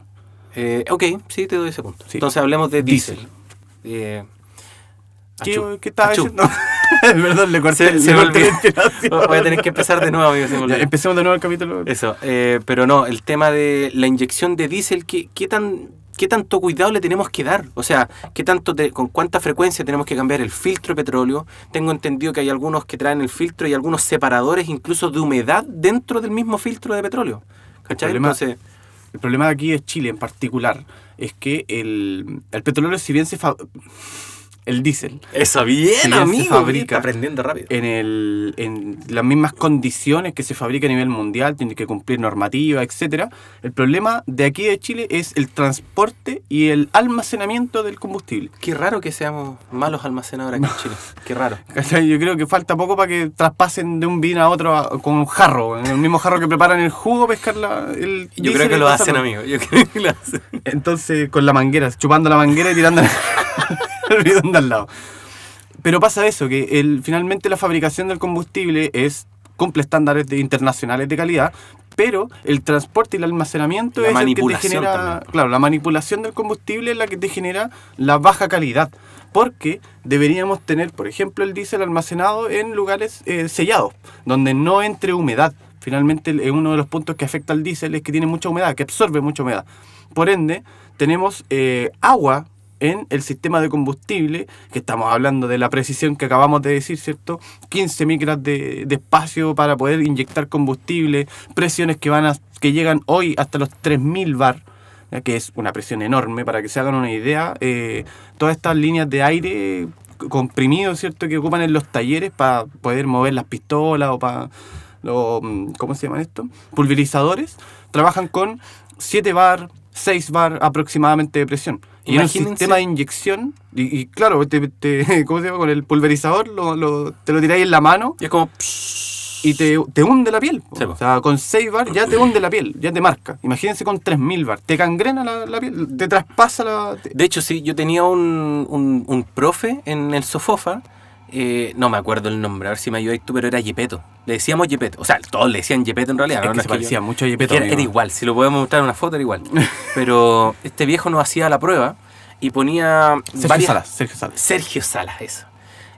Eh, ok, sí, te doy ese punto. Sí. Entonces hablemos de diésel. Eh, ¿Qué, qué estaba diciendo? Perdón, le corté, Se, se corté la. Voy a tener que empezar de nuevo, amigo. se Ya, empecemos de nuevo el capítulo. Eso, eh, pero no, el tema de la inyección de diésel, ¿qué, qué tan, ¿qué tanto cuidado le tenemos que dar? O sea, ¿qué tanto te- ¿con cuánta frecuencia tenemos que cambiar el filtro de petróleo? Tengo entendido que hay algunos que traen el filtro y algunos separadores incluso de humedad dentro del mismo filtro de petróleo. ¿Cachai? problema- Entonces, El problema de aquí es Chile en particular. Es que el, el petróleo, si bien se fa- el diésel, eso bien, se amigo. fabrica aprendiendo rápido. en, el, en las mismas condiciones que se fabrica a nivel mundial, tiene que cumplir normativa, etcétera. El problema de aquí de Chile es el transporte y el almacenamiento del combustible. Qué raro que seamos malos almacenadores aquí en Chile. Qué raro. Yo creo que falta poco para que traspasen de un vino a otro a- con un jarro, en el mismo jarro que preparan el jugo, pescar la, el Yo creo que lo hacen, amigo. Yo creo que lo hacen. Entonces, con la manguera, chupando la manguera y tirando el bidón de al lado. Pero pasa eso, que el, finalmente la fabricación del combustible es cumple estándares de- internacionales de calidad, pero el transporte y el almacenamiento La es el que te genera, también. claro, la manipulación del combustible es la que te genera la baja calidad, porque deberíamos tener, por ejemplo, el diésel almacenado en lugares eh, sellados, donde no entre humedad. Finalmente, el- uno de los puntos que afecta al diésel es que tiene mucha humedad, que absorbe mucha humedad. Por ende, tenemos eh, agua en el sistema de combustible, que estamos hablando de la precisión que acabamos de decir, ¿cierto? 15 micras de, de espacio para poder inyectar combustible, presiones que, van a, que llegan hoy hasta los 3000 bar, que es una presión enorme, para que se hagan una idea, eh, todas estas líneas de aire comprimido, ¿cierto? Que ocupan en los talleres para poder mover las pistolas o para, los, mm, ¿cómo se llaman esto? Pulverizadores, trabajan con 7 bar, 6 bar aproximadamente de presión. Y en un Imagínense- sistema de inyección, y, y claro, te, te- ¿cómo se llama? Con el pulverizador lo, lo- te lo tiráis en la mano Y es como... y te, te hunde la piel. Sí, o sea, con 6 bar ya te hunde la piel, ya te marca. Imagínense con 3000 bar, te gangrena la, la piel, te traspasa la... te- De hecho, sí, yo tenía un, un, un profe en el Sofofa, eh, no me acuerdo el nombre, a ver si me ayudáis tú, pero era Yepeto. Le decíamos Yepeto. O sea, todos le decían Yepeto en realidad. Es ¿no? que No se yo- parecía mucho a Yepeto, Era, igual, si lo podemos mostrar en una foto era igual. Pero este viejo nos hacía la prueba y ponía Sergio varias... Salas, Sergio Salas. Sergio Salas, eso.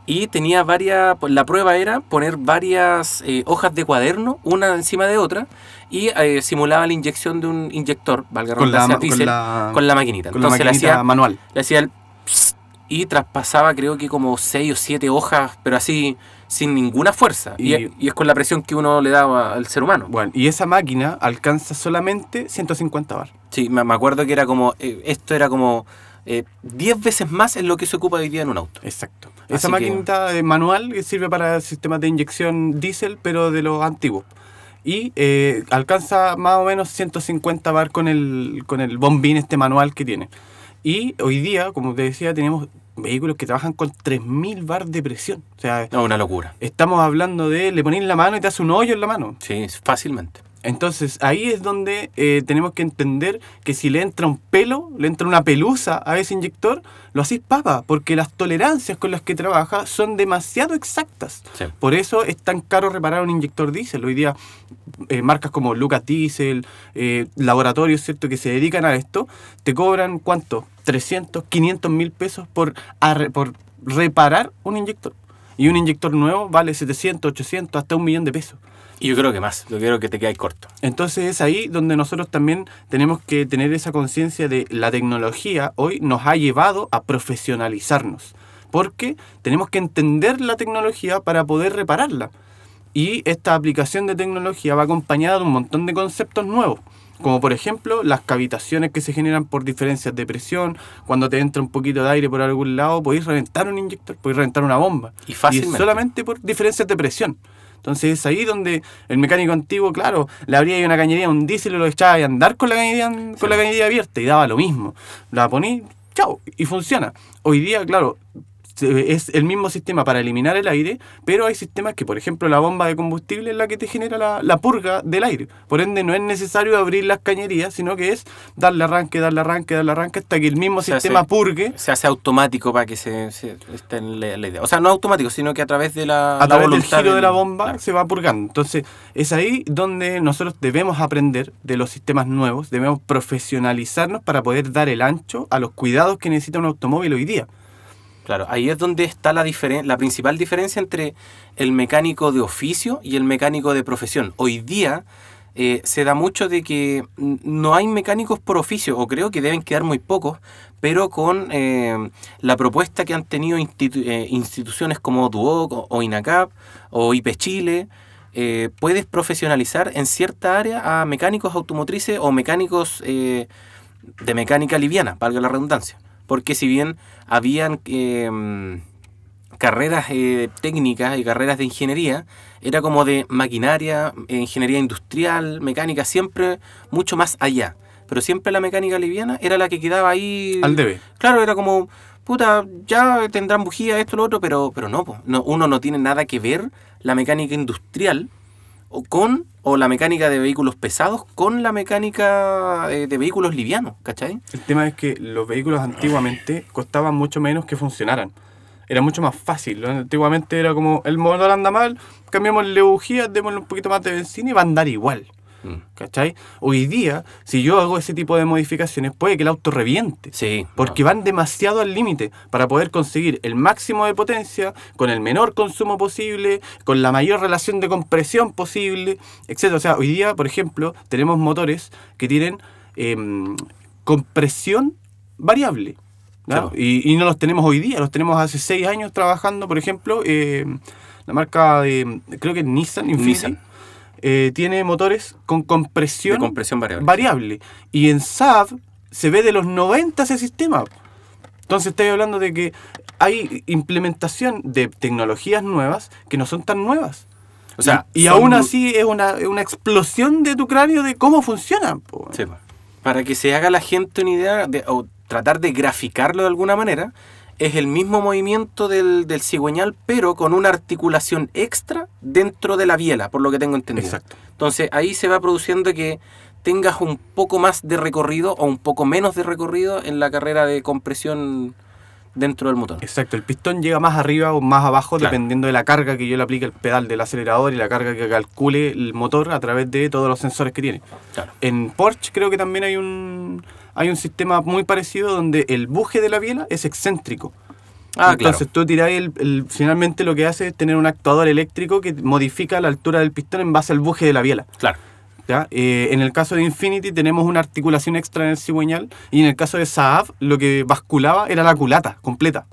Y tenía varias, pues, la prueba era poner varias eh, hojas de cuaderno, una encima de otra, y eh, simulaba la inyección de un inyector, valga la Con la, redundancia, con la, con la maquinita. con la Entonces le maquinita hacía, manual. le hacía el psst, y traspasaba creo que como 6 o 7 hojas, pero así sin ninguna fuerza. Y, Y- y es con la presión que uno le da al ser humano. Bueno, y esa máquina alcanza solamente 150 bar. Sí, me, me acuerdo que era como, eh, esto era como eh, 10 veces más en lo que se ocupa hoy día en un auto. Exacto. Así Esa que- maquinita eh, manual sirve para sistemas de inyección diésel, pero de los antiguos. Y eh, alcanza más o menos 150 bar con el, con el bombín este manual que tiene. Y hoy día, como te decía, tenemos vehículos que trabajan con 3000 bar de presión. O sea, No, una locura. estamos hablando de le pones la mano y te hace un hoyo en la mano. Sí, fácilmente. Entonces ahí es donde eh, tenemos que entender que si le entra un pelo, le entra una pelusa a ese inyector, lo hacís papa, porque las tolerancias con las que trabaja son demasiado exactas. Sí. Por eso es tan caro reparar un inyector diésel. Hoy día eh, marcas como Lucas Diesel, eh, laboratorios ¿cierto? que se dedican a esto, te cobran cuánto? 300, 500 mil pesos por, arre- por reparar un inyector. Y un inyector nuevo vale 700, 800, hasta un millón de pesos. Y yo creo que más, yo creo que te quedáis corto. Entonces es ahí donde nosotros también tenemos que tener esa conciencia de la tecnología hoy nos ha llevado a profesionalizarnos. Porque tenemos que entender la tecnología para poder repararla. Y esta aplicación de tecnología va acompañada de un montón de conceptos nuevos. Como por ejemplo las cavitaciones que se generan por diferencias de presión. Cuando te entra un poquito de aire por algún lado, podéis reventar un inyector, podéis reventar una bomba. Y fácilmente. solamente por diferencias de presión. Entonces es ahí donde el mecánico antiguo, claro, le abría una cañería, un diésel y lo echaba a andar con la cañería, con la cañería abierta y daba lo mismo. La poní, chao, y funciona. Hoy día, claro, es el mismo sistema para eliminar el aire, pero hay sistemas que, por ejemplo, la bomba de combustible es la que te genera la, la purga del aire. Por ende, no es necesario abrir las cañerías, sino que es darle arranque, darle arranque, darle arranque, hasta que el mismo Se sistema hace- purgue Se hace automático para que se, se esté en la, la idea. O sea, no automático, sino que a través de la, a la través del giro de la bomba Claro. se va purgando. Entonces, es ahí donde nosotros debemos aprender de los sistemas nuevos, debemos profesionalizarnos para poder dar el ancho a los cuidados que necesita un automóvil hoy día. Claro, ahí es donde está la, diferen- la principal diferencia entre el mecánico de oficio y el mecánico de profesión. Hoy día eh, se da mucho de que no hay mecánicos por oficio, o creo que deben quedar muy pocos, pero con eh, la propuesta que han tenido eh, instituciones como Duoc o, INACAP o IP Chile, puedes profesionalizar en cierta área a mecánicos automotrices o mecánicos de mecánica liviana, valga la redundancia. Porque si bien habían eh, carreras eh, técnicas y carreras de ingeniería, era como de maquinaria, eh, ingeniería industrial, mecánica, siempre mucho más allá. Pero siempre la mecánica liviana era la que quedaba ahí. Al debe. Claro, era como, puta, ya tendrán bujía, esto, lo otro, pero, pero no, po. no, uno no tiene nada que ver la mecánica industrial o con o la mecánica de vehículos pesados con la mecánica eh, de vehículos livianos, ¿cachai? El tema es que los vehículos antiguamente costaban mucho menos que funcionaran. Era mucho más fácil. Antiguamente era como, el motor anda mal, cambiamosle bujías, démosle un poquito más de benzina y va a andar igual. ¿Cachai? Hoy día, si yo hago ese tipo de modificaciones, puede que el auto reviente. Sí. Porque van demasiado al límite para poder conseguir el máximo de potencia con el menor consumo posible, con la mayor relación de compresión posible, etc. O sea, hoy día, por ejemplo, tenemos motores que tienen em, compresión variable. Y, y no los tenemos hoy día, los tenemos hace seis años trabajando, por ejemplo, em, la marca de, creo que es Nissan Infiniti, Nissan. Eh, tiene motores con compresión De compresión variable. variable. Y en SAV se ve de los 90 ese sistema. Entonces estoy hablando de que hay implementación de tecnologías nuevas que no son tan nuevas. O sea, y, y aún así es una, una explosión de tu cráneo de cómo funcionan. Sí. Para que se haga la gente una idea, de- o tratar de graficarlo de alguna manera, es el mismo movimiento del, del cigüeñal, pero con una articulación extra dentro de la biela, por lo que tengo entendido. Exacto. Entonces ahí se va produciendo que tengas un poco más de recorrido o un poco menos de recorrido en la carrera de compresión dentro del motor. Exacto, el pistón llega más arriba o más abajo Claro. dependiendo de la carga que yo le aplique al pedal del acelerador y la carga que calcule el motor a través de todos los sensores que tiene. Claro. En Porsche creo que también hay un hay un sistema muy parecido donde el buje de la biela es excéntrico. Ah, Entonces claro. tú tirás el, el- finalmente lo que hace es tener un actuador eléctrico que modifica la altura del pistón en base al buje de la biela. Claro. ¿ya? Eh, en el caso de Infinity tenemos una articulación extra en el cigüeñal y en el caso de Saab lo que basculaba era la culata completa.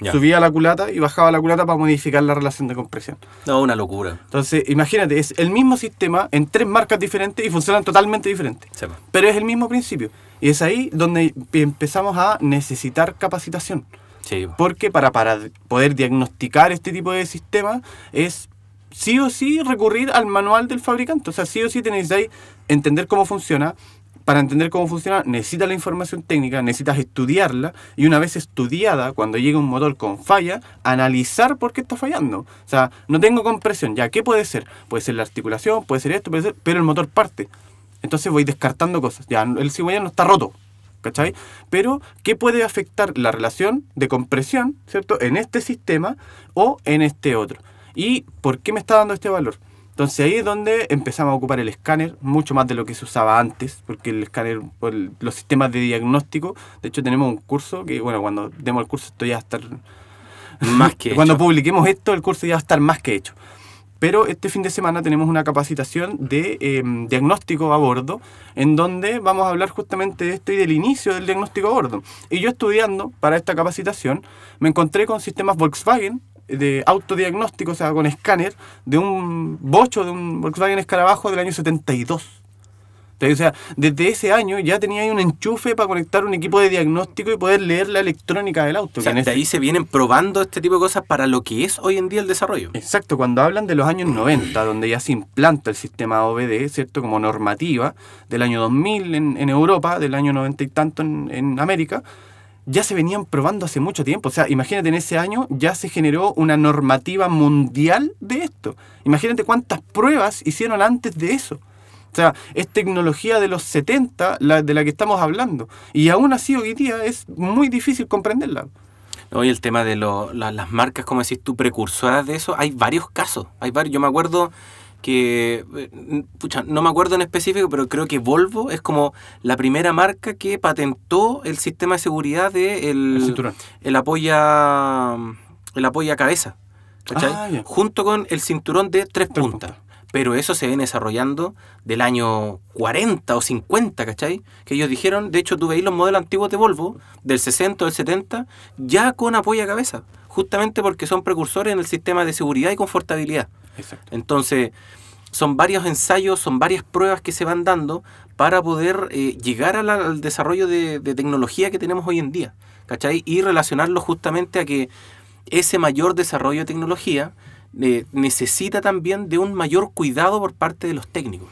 Ya. Subía la culata y bajaba la culata para modificar la relación de compresión. No, una locura. Entonces, imagínate, es el mismo sistema en tres marcas diferentes y funcionan totalmente diferentes. Sí. Pero es el mismo principio. Y es ahí donde empezamos a necesitar capacitación. Sí, po. Porque para, para poder diagnosticar este tipo de sistemas es sí o sí recurrir al manual del fabricante. O sea, sí o sí tenéis ahí entender cómo funciona. Para entender cómo funciona necesitas la información técnica, necesitas estudiarla y una vez estudiada, cuando llega un motor con falla, analizar por qué está fallando. O sea, no tengo compresión, ya, ¿qué puede ser? Puede ser la articulación, puede ser esto, puede ser, pero el motor parte. Entonces voy descartando cosas. Ya, el cigüeñal no está roto, ¿cachai? Pero, ¿qué puede afectar la relación de compresión, ¿cierto? En este sistema o en este otro. ¿Y por qué me está dando este valor? Entonces ahí es donde empezamos a ocupar el escáner, mucho más de lo que se usaba antes, porque el escáner, los sistemas de diagnóstico, de hecho tenemos un curso que, bueno, cuando demos el curso esto ya va a estar Más que cuando hecho. publiquemos esto, el curso ya va a estar más que hecho. Pero este fin de semana tenemos una capacitación de eh, diagnóstico a bordo, en donde vamos a hablar justamente de esto y del inicio del diagnóstico a bordo. Y yo estudiando para esta capacitación, me encontré con sistemas Volkswagen de autodiagnóstico, o sea, con escáner, de un bocho de un Volkswagen Escarabajo del año 72. O sea, desde ese año ya tenía ahí un enchufe para conectar un equipo de diagnóstico y poder leer la electrónica del auto. O sea, que en de ese- ahí se vienen probando este tipo de cosas para lo que es hoy en día el desarrollo. Exacto, cuando hablan de los años 90, donde ya se implanta el sistema OBD, ¿cierto? Como normativa, del año 2000 en, en Europa, del año 90 y tanto en, en América, ya se venían probando hace mucho tiempo. O sea, imagínate, en ese año ya se generó una normativa mundial de esto. Imagínate cuántas pruebas hicieron antes de eso. O sea, es tecnología de los 70 la, de la que estamos hablando. Y aún así hoy día es muy difícil comprenderla. Hoy el tema de lo- la- las marcas, como decís tú, precursoras de eso, hay varios casos. Hay varios. Yo me acuerdo que, eh, pucha, no me acuerdo en específico, pero creo que Volvo es como la primera marca que patentó el sistema de seguridad de el, El cinturón. el apoya el apoya cabeza. Ah. Junto con el cinturón de tres, Tres puntas. puntas. Pero eso se viene desarrollando del año 40 o 50, ¿cachai? Que ellos dijeron, de hecho tú veis los modelos antiguos de Volvo, del 60 o del 70, ya con apoyo a cabeza, justamente porque son precursores en el sistema de seguridad y confortabilidad. Exacto. Entonces, son varios ensayos, son varias pruebas que se van dando para poder eh, llegar la- al desarrollo de, de tecnología que tenemos hoy en día, ¿cachai? Y relacionarlo justamente a que ese mayor desarrollo de tecnología eh, necesita también de un mayor cuidado por parte de los técnicos.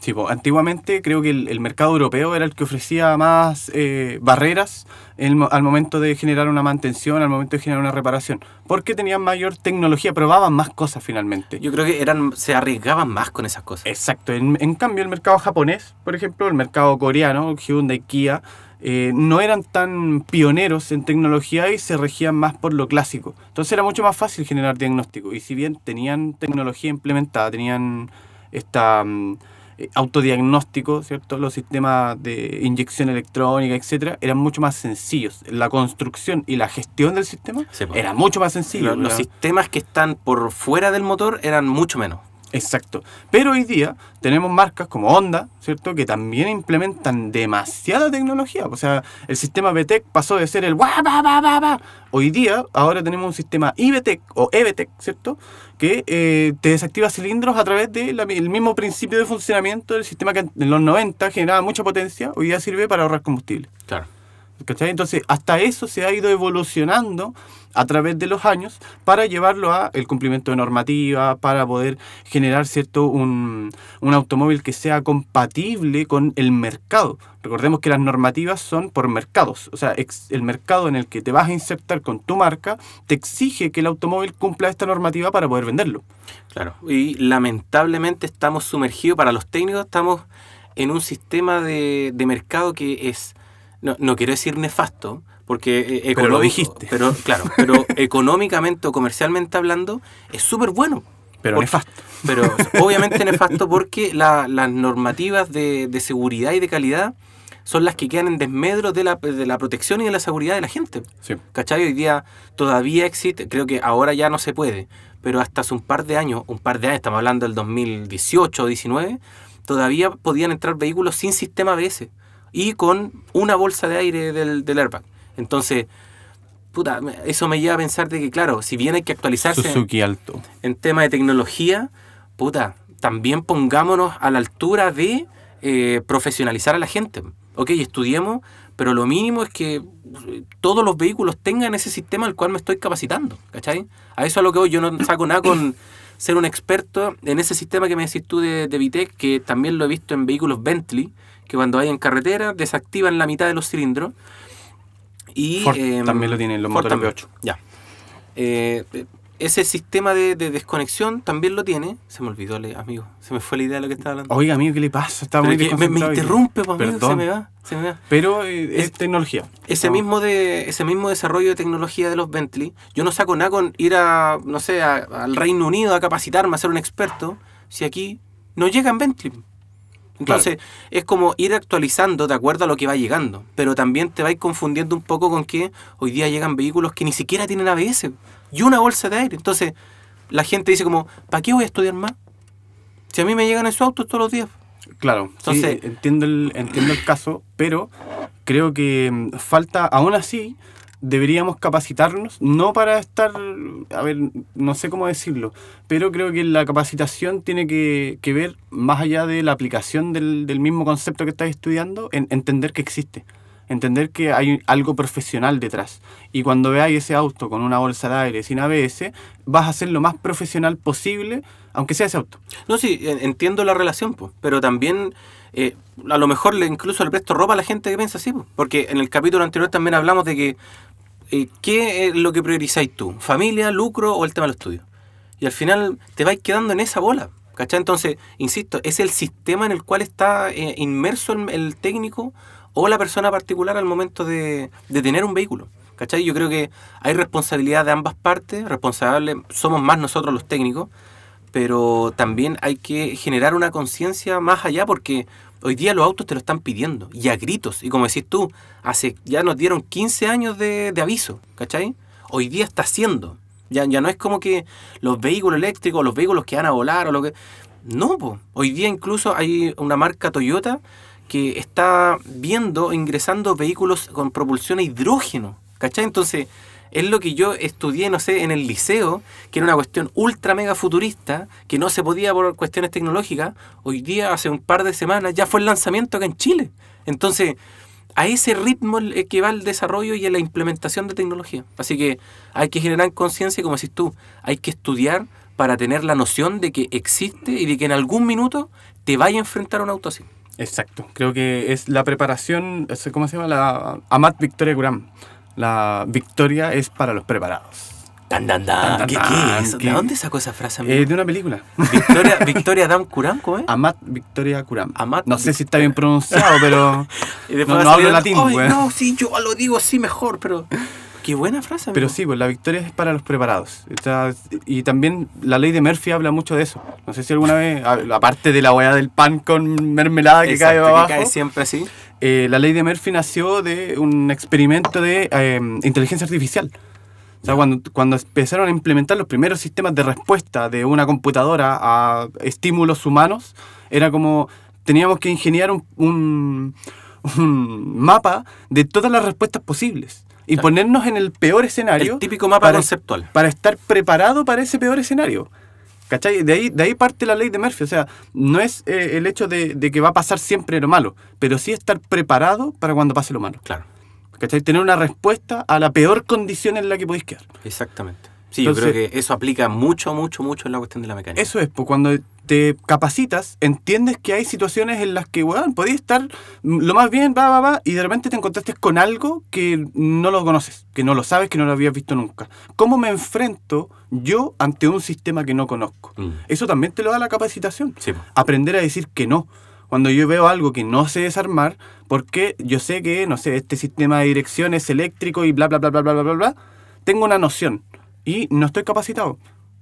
Sí, po, antiguamente creo que el, el mercado europeo era el que ofrecía más eh, barreras en al momento de generar una mantención, al momento de generar una reparación, porque tenían mayor tecnología, probaban más cosas finalmente. Yo creo que eran se arriesgaban más con esas cosas. Exacto, en, en cambio el mercado japonés, por ejemplo, el mercado coreano, Hyundai, Kia, eh, no eran tan pioneros en tecnología y se regían más por lo clásico. Entonces era mucho más fácil generar diagnóstico. Y si bien tenían tecnología implementada, tenían esta mm, eh, autodiagnóstico, ¿cierto? Los sistemas de inyección electrónica, etcétera, eran mucho más sencillos. La construcción y la gestión del sistema Sí, po. era mucho más sencillo. Los, sistemas que están por fuera del motor eran mucho menos. Exacto. Pero hoy día tenemos marcas como Honda, ¿cierto? Que también implementan demasiada tecnología. O sea, el sistema VTEC pasó de ser el guá, ba, ba, ba, ba. Hoy día, ahora tenemos un sistema IVTEC o EVTEC, ¿cierto? Que eh, te desactiva cilindros a través del mismo principio de funcionamiento del sistema que en los 90 generaba mucha potencia, hoy día sirve para ahorrar combustible. Claro. Entonces, hasta eso se ha ido evolucionando a través de los años para llevarlo a el cumplimiento de normativa, para poder generar cierto un, un automóvil que sea compatible con el mercado. Recordemos que las normativas son por mercados, o sea, el mercado en el que te vas a insertar con tu marca te exige que el automóvil cumpla esta normativa para poder venderlo. Claro. Y lamentablemente estamos sumergidos, para los técnicos, estamos en un sistema de, de mercado que es, no, no quiero decir nefasto, porque eh, Pero lo dijiste. Pero, claro, pero económicamente o comercialmente hablando, es súper bueno. Pero nefasto. Pero obviamente nefasto porque la- las normativas de, de seguridad y de calidad son las que quedan en desmedro de la, de la protección y de la seguridad de la gente. Sí. ¿Cachai? Hoy día todavía existe, creo que ahora ya no se puede, pero hasta hace un par de años, un par de años, estamos hablando del 2018 o 19, todavía podían entrar vehículos sin sistema ABS y con una bolsa de aire del, del airbag. Entonces, puta, eso me lleva a pensar de que, claro, si bien hay que actualizarse Suzuki Alto. en tema de tecnología, puta, también pongámonos a la altura de eh, profesionalizar a la gente. Ok, estudiemos, pero lo mínimo es que eh, todos los vehículos tengan ese sistema al cual me estoy capacitando, ¿cachai? A eso es a lo que voy, yo no saco nada con ser un experto en ese sistema que me decís tú de, de Vitec, que también lo he visto en vehículos Bentley, que cuando hay en carretera desactivan la mitad de los cilindros. Y, Ford em, también lo tienen, los Ford motores también, V8. Ya. Eh, ese sistema de, de desconexión también lo tiene. Se me olvidó, amigo. Se me fue la idea de lo que estaba hablando. Oiga, amigo, ¿qué le pasa? Está muy me, interrumpe, pues, amigo, se me va. Se me va. Pero eh, es, Es- tecnología. Ese No. mismo, de, ese mismo desarrollo de tecnología de los Bentley, yo no saco nada con ir a, no sé, a- al Reino Unido a capacitarme, a ser un experto, si aquí no llegan Bentley. Entonces, es como ir actualizando de acuerdo a lo que va llegando. Pero también te vais confundiendo un poco con que hoy día llegan vehículos que ni siquiera tienen ABS y una bolsa de aire. Entonces, la gente dice como, ¿para qué voy a estudiar más? Si a mí me llegan esos autos todos los días. Claro, Entonces- sí, entiendo el, entiendo el caso, pero creo que mm, falta, aún así, deberíamos capacitarnos, no para estar, a ver, no sé cómo decirlo, pero creo que la capacitación tiene que, que ver, más allá de la aplicación del, del mismo concepto que estás estudiando, en entender que existe. Entender que hay algo profesional detrás. Y cuando veáis ese auto con una bolsa de aire sin ABS, vas a ser lo más profesional posible, aunque sea ese auto. No, sí, en- entiendo la relación, po, pero también eh, a lo mejor le, incluso le presto ropa a la gente que piensa así, po, porque en el capítulo anterior también hablamos de que ¿qué es lo que priorizáis tú? ¿Familia, lucro o el tema del estudio? Y al final te vais quedando en esa bola, ¿cachai? Entonces, insisto, es el sistema en el cual está eh, inmerso el, técnico o la persona particular al momento de, de tener un vehículo. ¿Cachai? Yo creo que hay responsabilidad de ambas partes, responsables somos más nosotros los técnicos, pero también hay que generar una conciencia más allá porque hoy día los autos te lo están pidiendo y a gritos. Y como decís tú, hace ya nos dieron 15 años de, de aviso, ¿cachai? Hoy día está haciendo. Ya, ya no es como que los vehículos eléctricos, los vehículos que van a volar o lo que... No, hoy día incluso hay una marca Toyota que está viendo, ingresando vehículos con propulsión a hidrógeno, ¿cachai? Entonces, es lo que yo estudié, no sé, en el liceo, que era una cuestión ultra mega futurista, que no se podía por cuestiones tecnológicas. Hoy día, hace un par de semanas, ya fue el lanzamiento acá en Chile. Entonces, a ese ritmo que va el desarrollo y a la implementación de tecnología. Así que hay que generar conciencia, como decís tú, hay que estudiar para tener la noción de que existe y de que en algún minuto te vaya a enfrentar a un auto así. Exacto, creo que es la preparación, ¿cómo se llama? La Amat Victoria Curam. La victoria es para los preparados. Tan, tan, Tan, tan. ¿Qué, tan, qué tan, es? ¿De dónde sacó esa frase? Eh, de una película. Victoria, Victoria Dam Curán, ¿cómo es? Amat Victoria Curam. Amat no sé si está bien pronunciado, pero Y después no, hablo latín, "Ay, güey. No, sí, yo lo digo así mejor, pero. Qué buena frase, Pero amigo. sí, pues la victoria es para los preparados. Sea, y también la ley de Murphy habla mucho de eso. No sé si alguna vez, aparte de la hueá del pan con mermelada que cae abajo, que cae siempre así. Eh, la ley de Murphy nació de un experimento de eh, inteligencia artificial. O sea, cuando, cuando empezaron a implementar los primeros sistemas de respuesta de una computadora a estímulos humanos, era como teníamos que ingeniar un, un- un mapa de todas las respuestas posibles y Claro. ponernos en el peor escenario. El típico mapa para- conceptual. Para estar preparado para ese peor escenario. ¿Cachai? De ahí, de ahí parte la ley de Murphy. O sea, no es eh, el hecho de, de que va a pasar siempre lo malo, pero sí estar preparado para cuando pase lo malo. Claro, ¿Cachai? Tener una respuesta a la peor condición en la que podéis quedar. exactamente. Sí, yo creo que eso aplica mucho, mucho, mucho en la cuestión de la mecánica. Eso es, pues cuando te capacitas, entiendes que hay situaciones en las que, weón, podías estar lo más bien, va, va, va, y de repente te encontraste con algo que no lo conoces, que no lo sabes, que no lo habías visto nunca. ¿Cómo me enfrento yo ante un sistema que no conozco? Mm. Eso también te lo da la capacitación. Sí. Aprender a decir que no. Cuando yo veo algo que no sé desarmar, porque yo sé que, no sé, este sistema de dirección es eléctrico y bla, bla, bla, bla, bla, bla, bla, bla, tengo una noción y no estoy capacitado.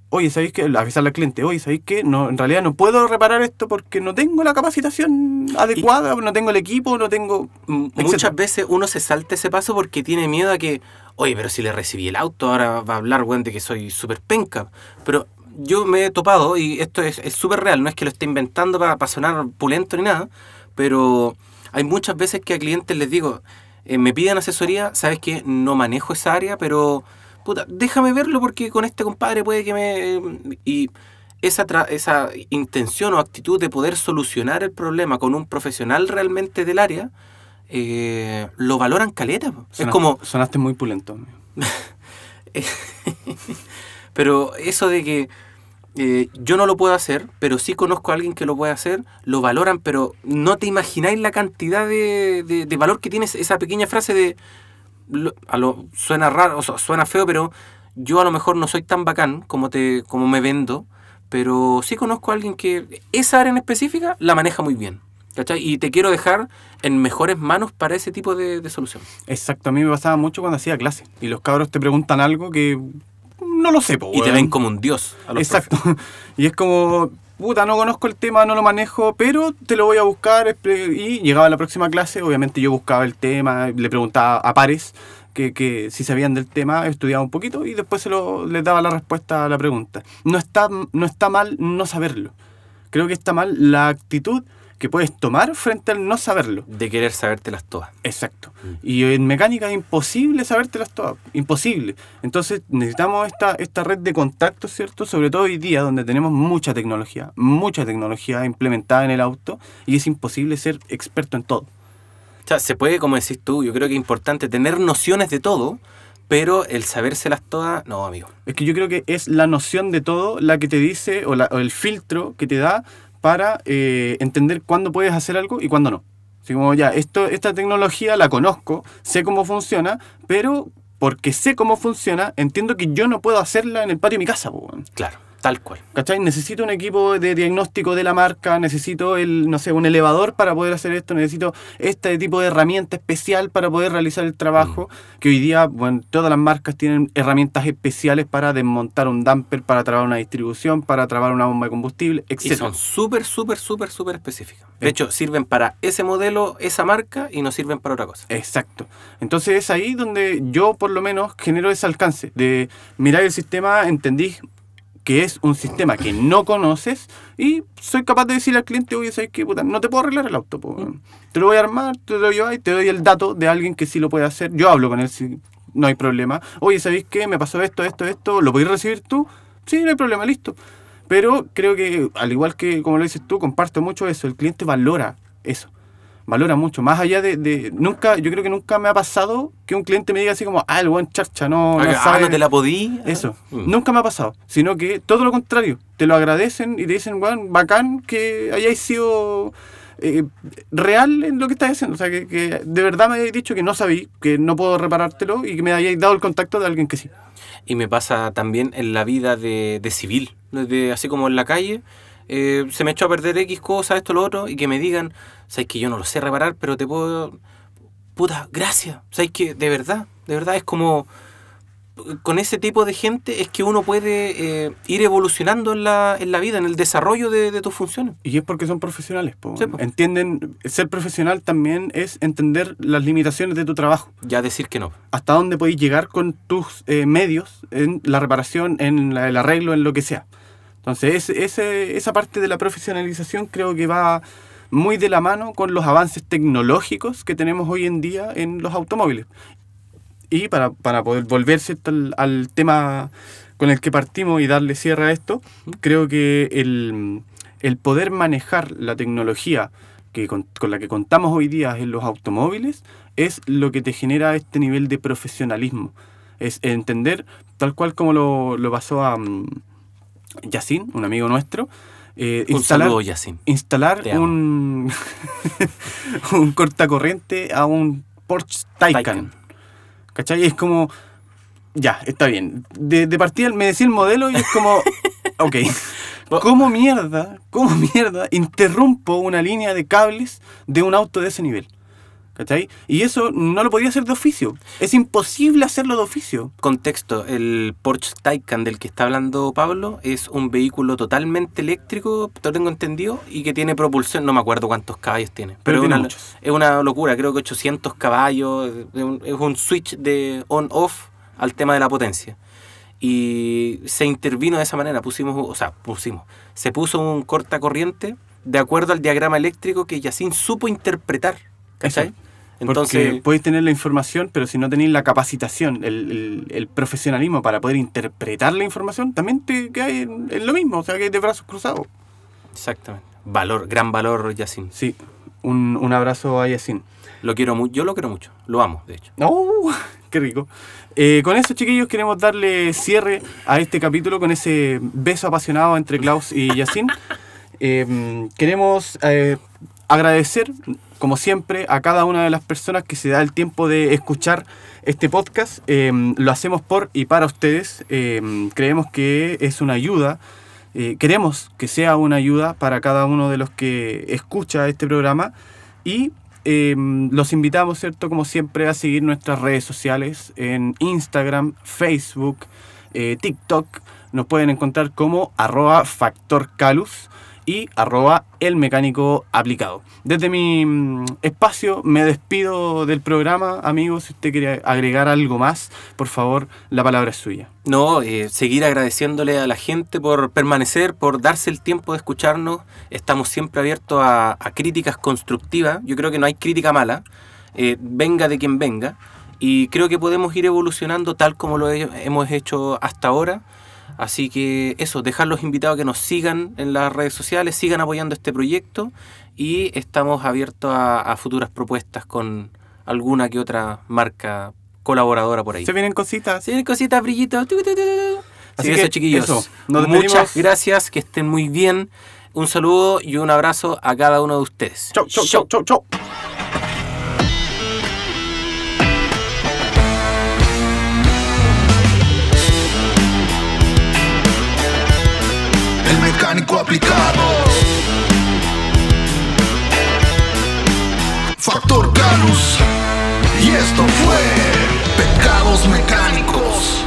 Oye, ¿sabéis que Avisarle al cliente, oye, ¿sabéis que No, en realidad no puedo reparar esto porque no tengo la capacitación adecuada, no tengo el equipo, no tengo... M- etcétera. Muchas veces uno se salta ese paso porque tiene miedo a que, oye, pero si le recibí el auto, ahora va a hablar, weón, de que soy súper penca. Pero yo me he topado, y esto es es súper real, no es que lo esté inventando para sonar pulento ni nada, pero hay muchas veces que a clientes les digo, eh, me piden asesoría, sabes que no manejo esa área, pero puta, déjame verlo porque con este compadre puede que me... Y esa, tra- esa intención o actitud de poder solucionar el problema con un profesional realmente del área, eh, lo valoran caleta. po. Es Sonaste- como, Sonaste muy pulento. pero eso de que eh, yo no lo puedo hacer, pero sí conozco a alguien que lo puede hacer, lo valoran, pero no te imagináis la cantidad de, de- de valor que tiene esa pequeña frase de... lo- a lo, suena raro, o sea, suena feo, pero yo a lo mejor no soy tan bacán como, te, como me vendo, pero sí conozco a alguien que esa área en específica la maneja muy bien. ¿cachai? Y te quiero dejar en mejores manos para ese tipo de, de solución. Exacto, a mí me pasaba mucho cuando hacía clase. Y los cabros te preguntan algo que no lo sé, po, Y te ven como un dios. A los Exacto. Y es como, puta, no conozco el tema, no lo manejo, pero te lo voy a buscar. Y llegaba la próxima clase, obviamente yo buscaba el tema, le preguntaba a pares que, que si sabían del tema, estudiaba un poquito y después se lo, les daba la respuesta a la pregunta. No está, no está mal no saberlo. Creo que está mal la actitud que puedes tomar frente al no saberlo. De querer sabértelas todas. Exacto. Y en mecánica es imposible sabértelas todas. Imposible. Entonces necesitamos esta, esta red de contactos, ¿cierto? Sobre todo hoy día, donde tenemos mucha tecnología, mucha tecnología implementada en el auto y es imposible ser experto en todo. O sea, se puede, como decís tú, yo creo que es importante tener nociones de todo, pero el sabérselas todas, no, amigo. Es que yo creo que es la noción de todo la que te dice, o, la- o el filtro que te da para eh, entender cuándo puedes hacer algo y cuándo no. Así como ya, esto, esta tecnología la conozco, sé cómo funciona, pero porque sé cómo funciona, entiendo que yo no puedo hacerla en el patio de mi casa. weón. Claro, tal cual. ¿Cachai? Necesito un equipo de diagnóstico de la marca, necesito el, no sé, un elevador para poder hacer esto, necesito este tipo de herramienta especial para poder realizar el trabajo, que hoy día, bueno, todas las marcas tienen herramientas especiales para desmontar un damper, para trabar una distribución, para trabar una bomba de combustible, Y etc. son súper, súper, súper, súper específicas. De hecho, sirven para ese modelo, esa marca, y no sirven para otra cosa. Exacto. Entonces es ahí donde yo por lo menos genero ese alcance de mirar el sistema, entendí que es un sistema que no conoces y soy capaz de decirle al cliente, oye, ¿sabes qué? Puta, no te puedo arreglar el auto. Te lo voy a armar, te lo llevo y te doy el dato de alguien que sí lo puede hacer. Yo hablo con él, si no hay problema. Oye, ¿sabéis qué? Me pasó esto, esto, esto. ¿Lo podéis recibir tú? Sí, no hay problema, listo. Pero creo que, al igual que como lo dices tú, comparto mucho eso. El cliente valora eso valora mucho. Más allá de, de- Nunca, yo creo que nunca me ha pasado que un cliente me diga así como, ah, el buen charcha, no, no ah, no te la podí. Eso. Mm. Nunca me ha pasado. Sino que todo lo contrario. Te lo agradecen y te dicen, weón, bacán que hayáis sido eh, real en lo que estás haciendo. O sea, que, que de verdad me hayáis dicho que no sabí, que no puedo reparártelo y que me hayáis dado el contacto de alguien que sí. Y me pasa también en la vida de, de civil, de, así como en la calle. Eh, se me echó a perder X cosas, esto, lo otro, y que me digan, sabes que yo no lo sé reparar, pero te puedo... Puta, gracias. Sabes que de verdad, de verdad es como... Con ese tipo de gente es que uno puede eh, ir evolucionando en la, en la vida, en el desarrollo de, de tus funciones. Y es porque son profesionales. po. Sí, po. Entienden, ser profesional también es entender las limitaciones de tu trabajo. Ya decir que no. hasta dónde podéis llegar con tus eh, medios en la reparación, en la- el arreglo, en lo que sea. Entonces, ese- esa parte de la profesionalización creo que va muy de la mano con los avances tecnológicos que tenemos hoy en día en los automóviles. Y para, para poder volver ¿cierto? al, al tema con el que partimos y darle cierre a esto, creo que el, el poder manejar la tecnología que con, con la que contamos hoy día en los automóviles es lo que te genera este nivel de profesionalismo. Es entender, tal cual como lo, lo pasó a mm, Yacine, un amigo nuestro, eh, Un instalar, saludo, instalar un, un cortacorriente a un Porsche Taycan. Taycan. ¿Cachai? Es como, ya, está bien. De, de partida me decía el modelo y es como, ok. ¿Cómo mierda, cómo mierda interrumpo una línea de cables de un auto de ese nivel? ¿Cachai? Y eso no lo podía hacer de oficio. Es imposible hacerlo de oficio. Contexto, el Porsche Taycan del que está hablando Pablo es un vehículo totalmente eléctrico, lo tengo entendido, y que tiene propulsión, no me acuerdo cuántos caballos tiene, Pero es, tiene una, muchos. es una locura, creo que 800 caballos, es un, es un switch de on-off al tema de la potencia. Y se intervino de esa manera, pusimos, o sea, pusimos, se puso un cortacorriente de acuerdo al diagrama eléctrico que Yacine supo interpretar, ¿cachai? Entonces, Porque podéis tener la información, pero si no tenéis la capacitación, el, el- el profesionalismo para poder interpretar la información, también te quedas en, en lo mismo, o sea, que hay de brazos cruzados. exactamente. Valor, gran valor, Yacine. Sí, un, un abrazo a Yacine. Lo quiero mucho, yo lo quiero mucho, lo amo, de hecho. ¡Oh! ¡Qué rico! Eh, con eso, chiquillos, queremos darle cierre a este capítulo con ese beso apasionado entre Klaus y Yacine. Eh, queremos eh, agradecer, como siempre, a cada una de las personas que se da el tiempo de escuchar este podcast. Eh, lo hacemos por y para ustedes. Eh, creemos que es una ayuda. eh, queremos que sea una ayuda para cada uno de los que escucha este programa. Y los invitamos, ¿cierto? Como siempre, a seguir nuestras redes sociales en Instagram, Facebook, TikTok. Nos pueden encontrar como arroba factorcalus y arroba el mecánico aplicado. Desde mi mm, espacio me despido del programa, amigos. Si usted quiere agregar algo más, por favor, la palabra es suya. No, eh, seguir agradeciéndole a la gente por permanecer, por darse el tiempo de escucharnos. Estamos siempre abiertos a, críticas constructivas. Yo creo que no hay crítica mala, eh, venga de quien venga. Y creo que podemos ir evolucionando tal como lo he- hemos hecho hasta ahora. Así que eso, dejar los invitados que nos sigan en las redes sociales, sigan apoyando este proyecto y estamos abiertos a, a futuras propuestas con alguna que otra marca colaboradora por ahí. ¿Se vienen cositas? Sí, cositas, brillitos. Así, Así que eso, chiquillos. eso, nos Muchas gracias, que estén muy bien. Un saludo y un abrazo a cada uno de ustedes. Chau, chau, chau, chau, chau. Mecánico aplicado. Factor Canus. Y esto fue Pecados Mecánicos.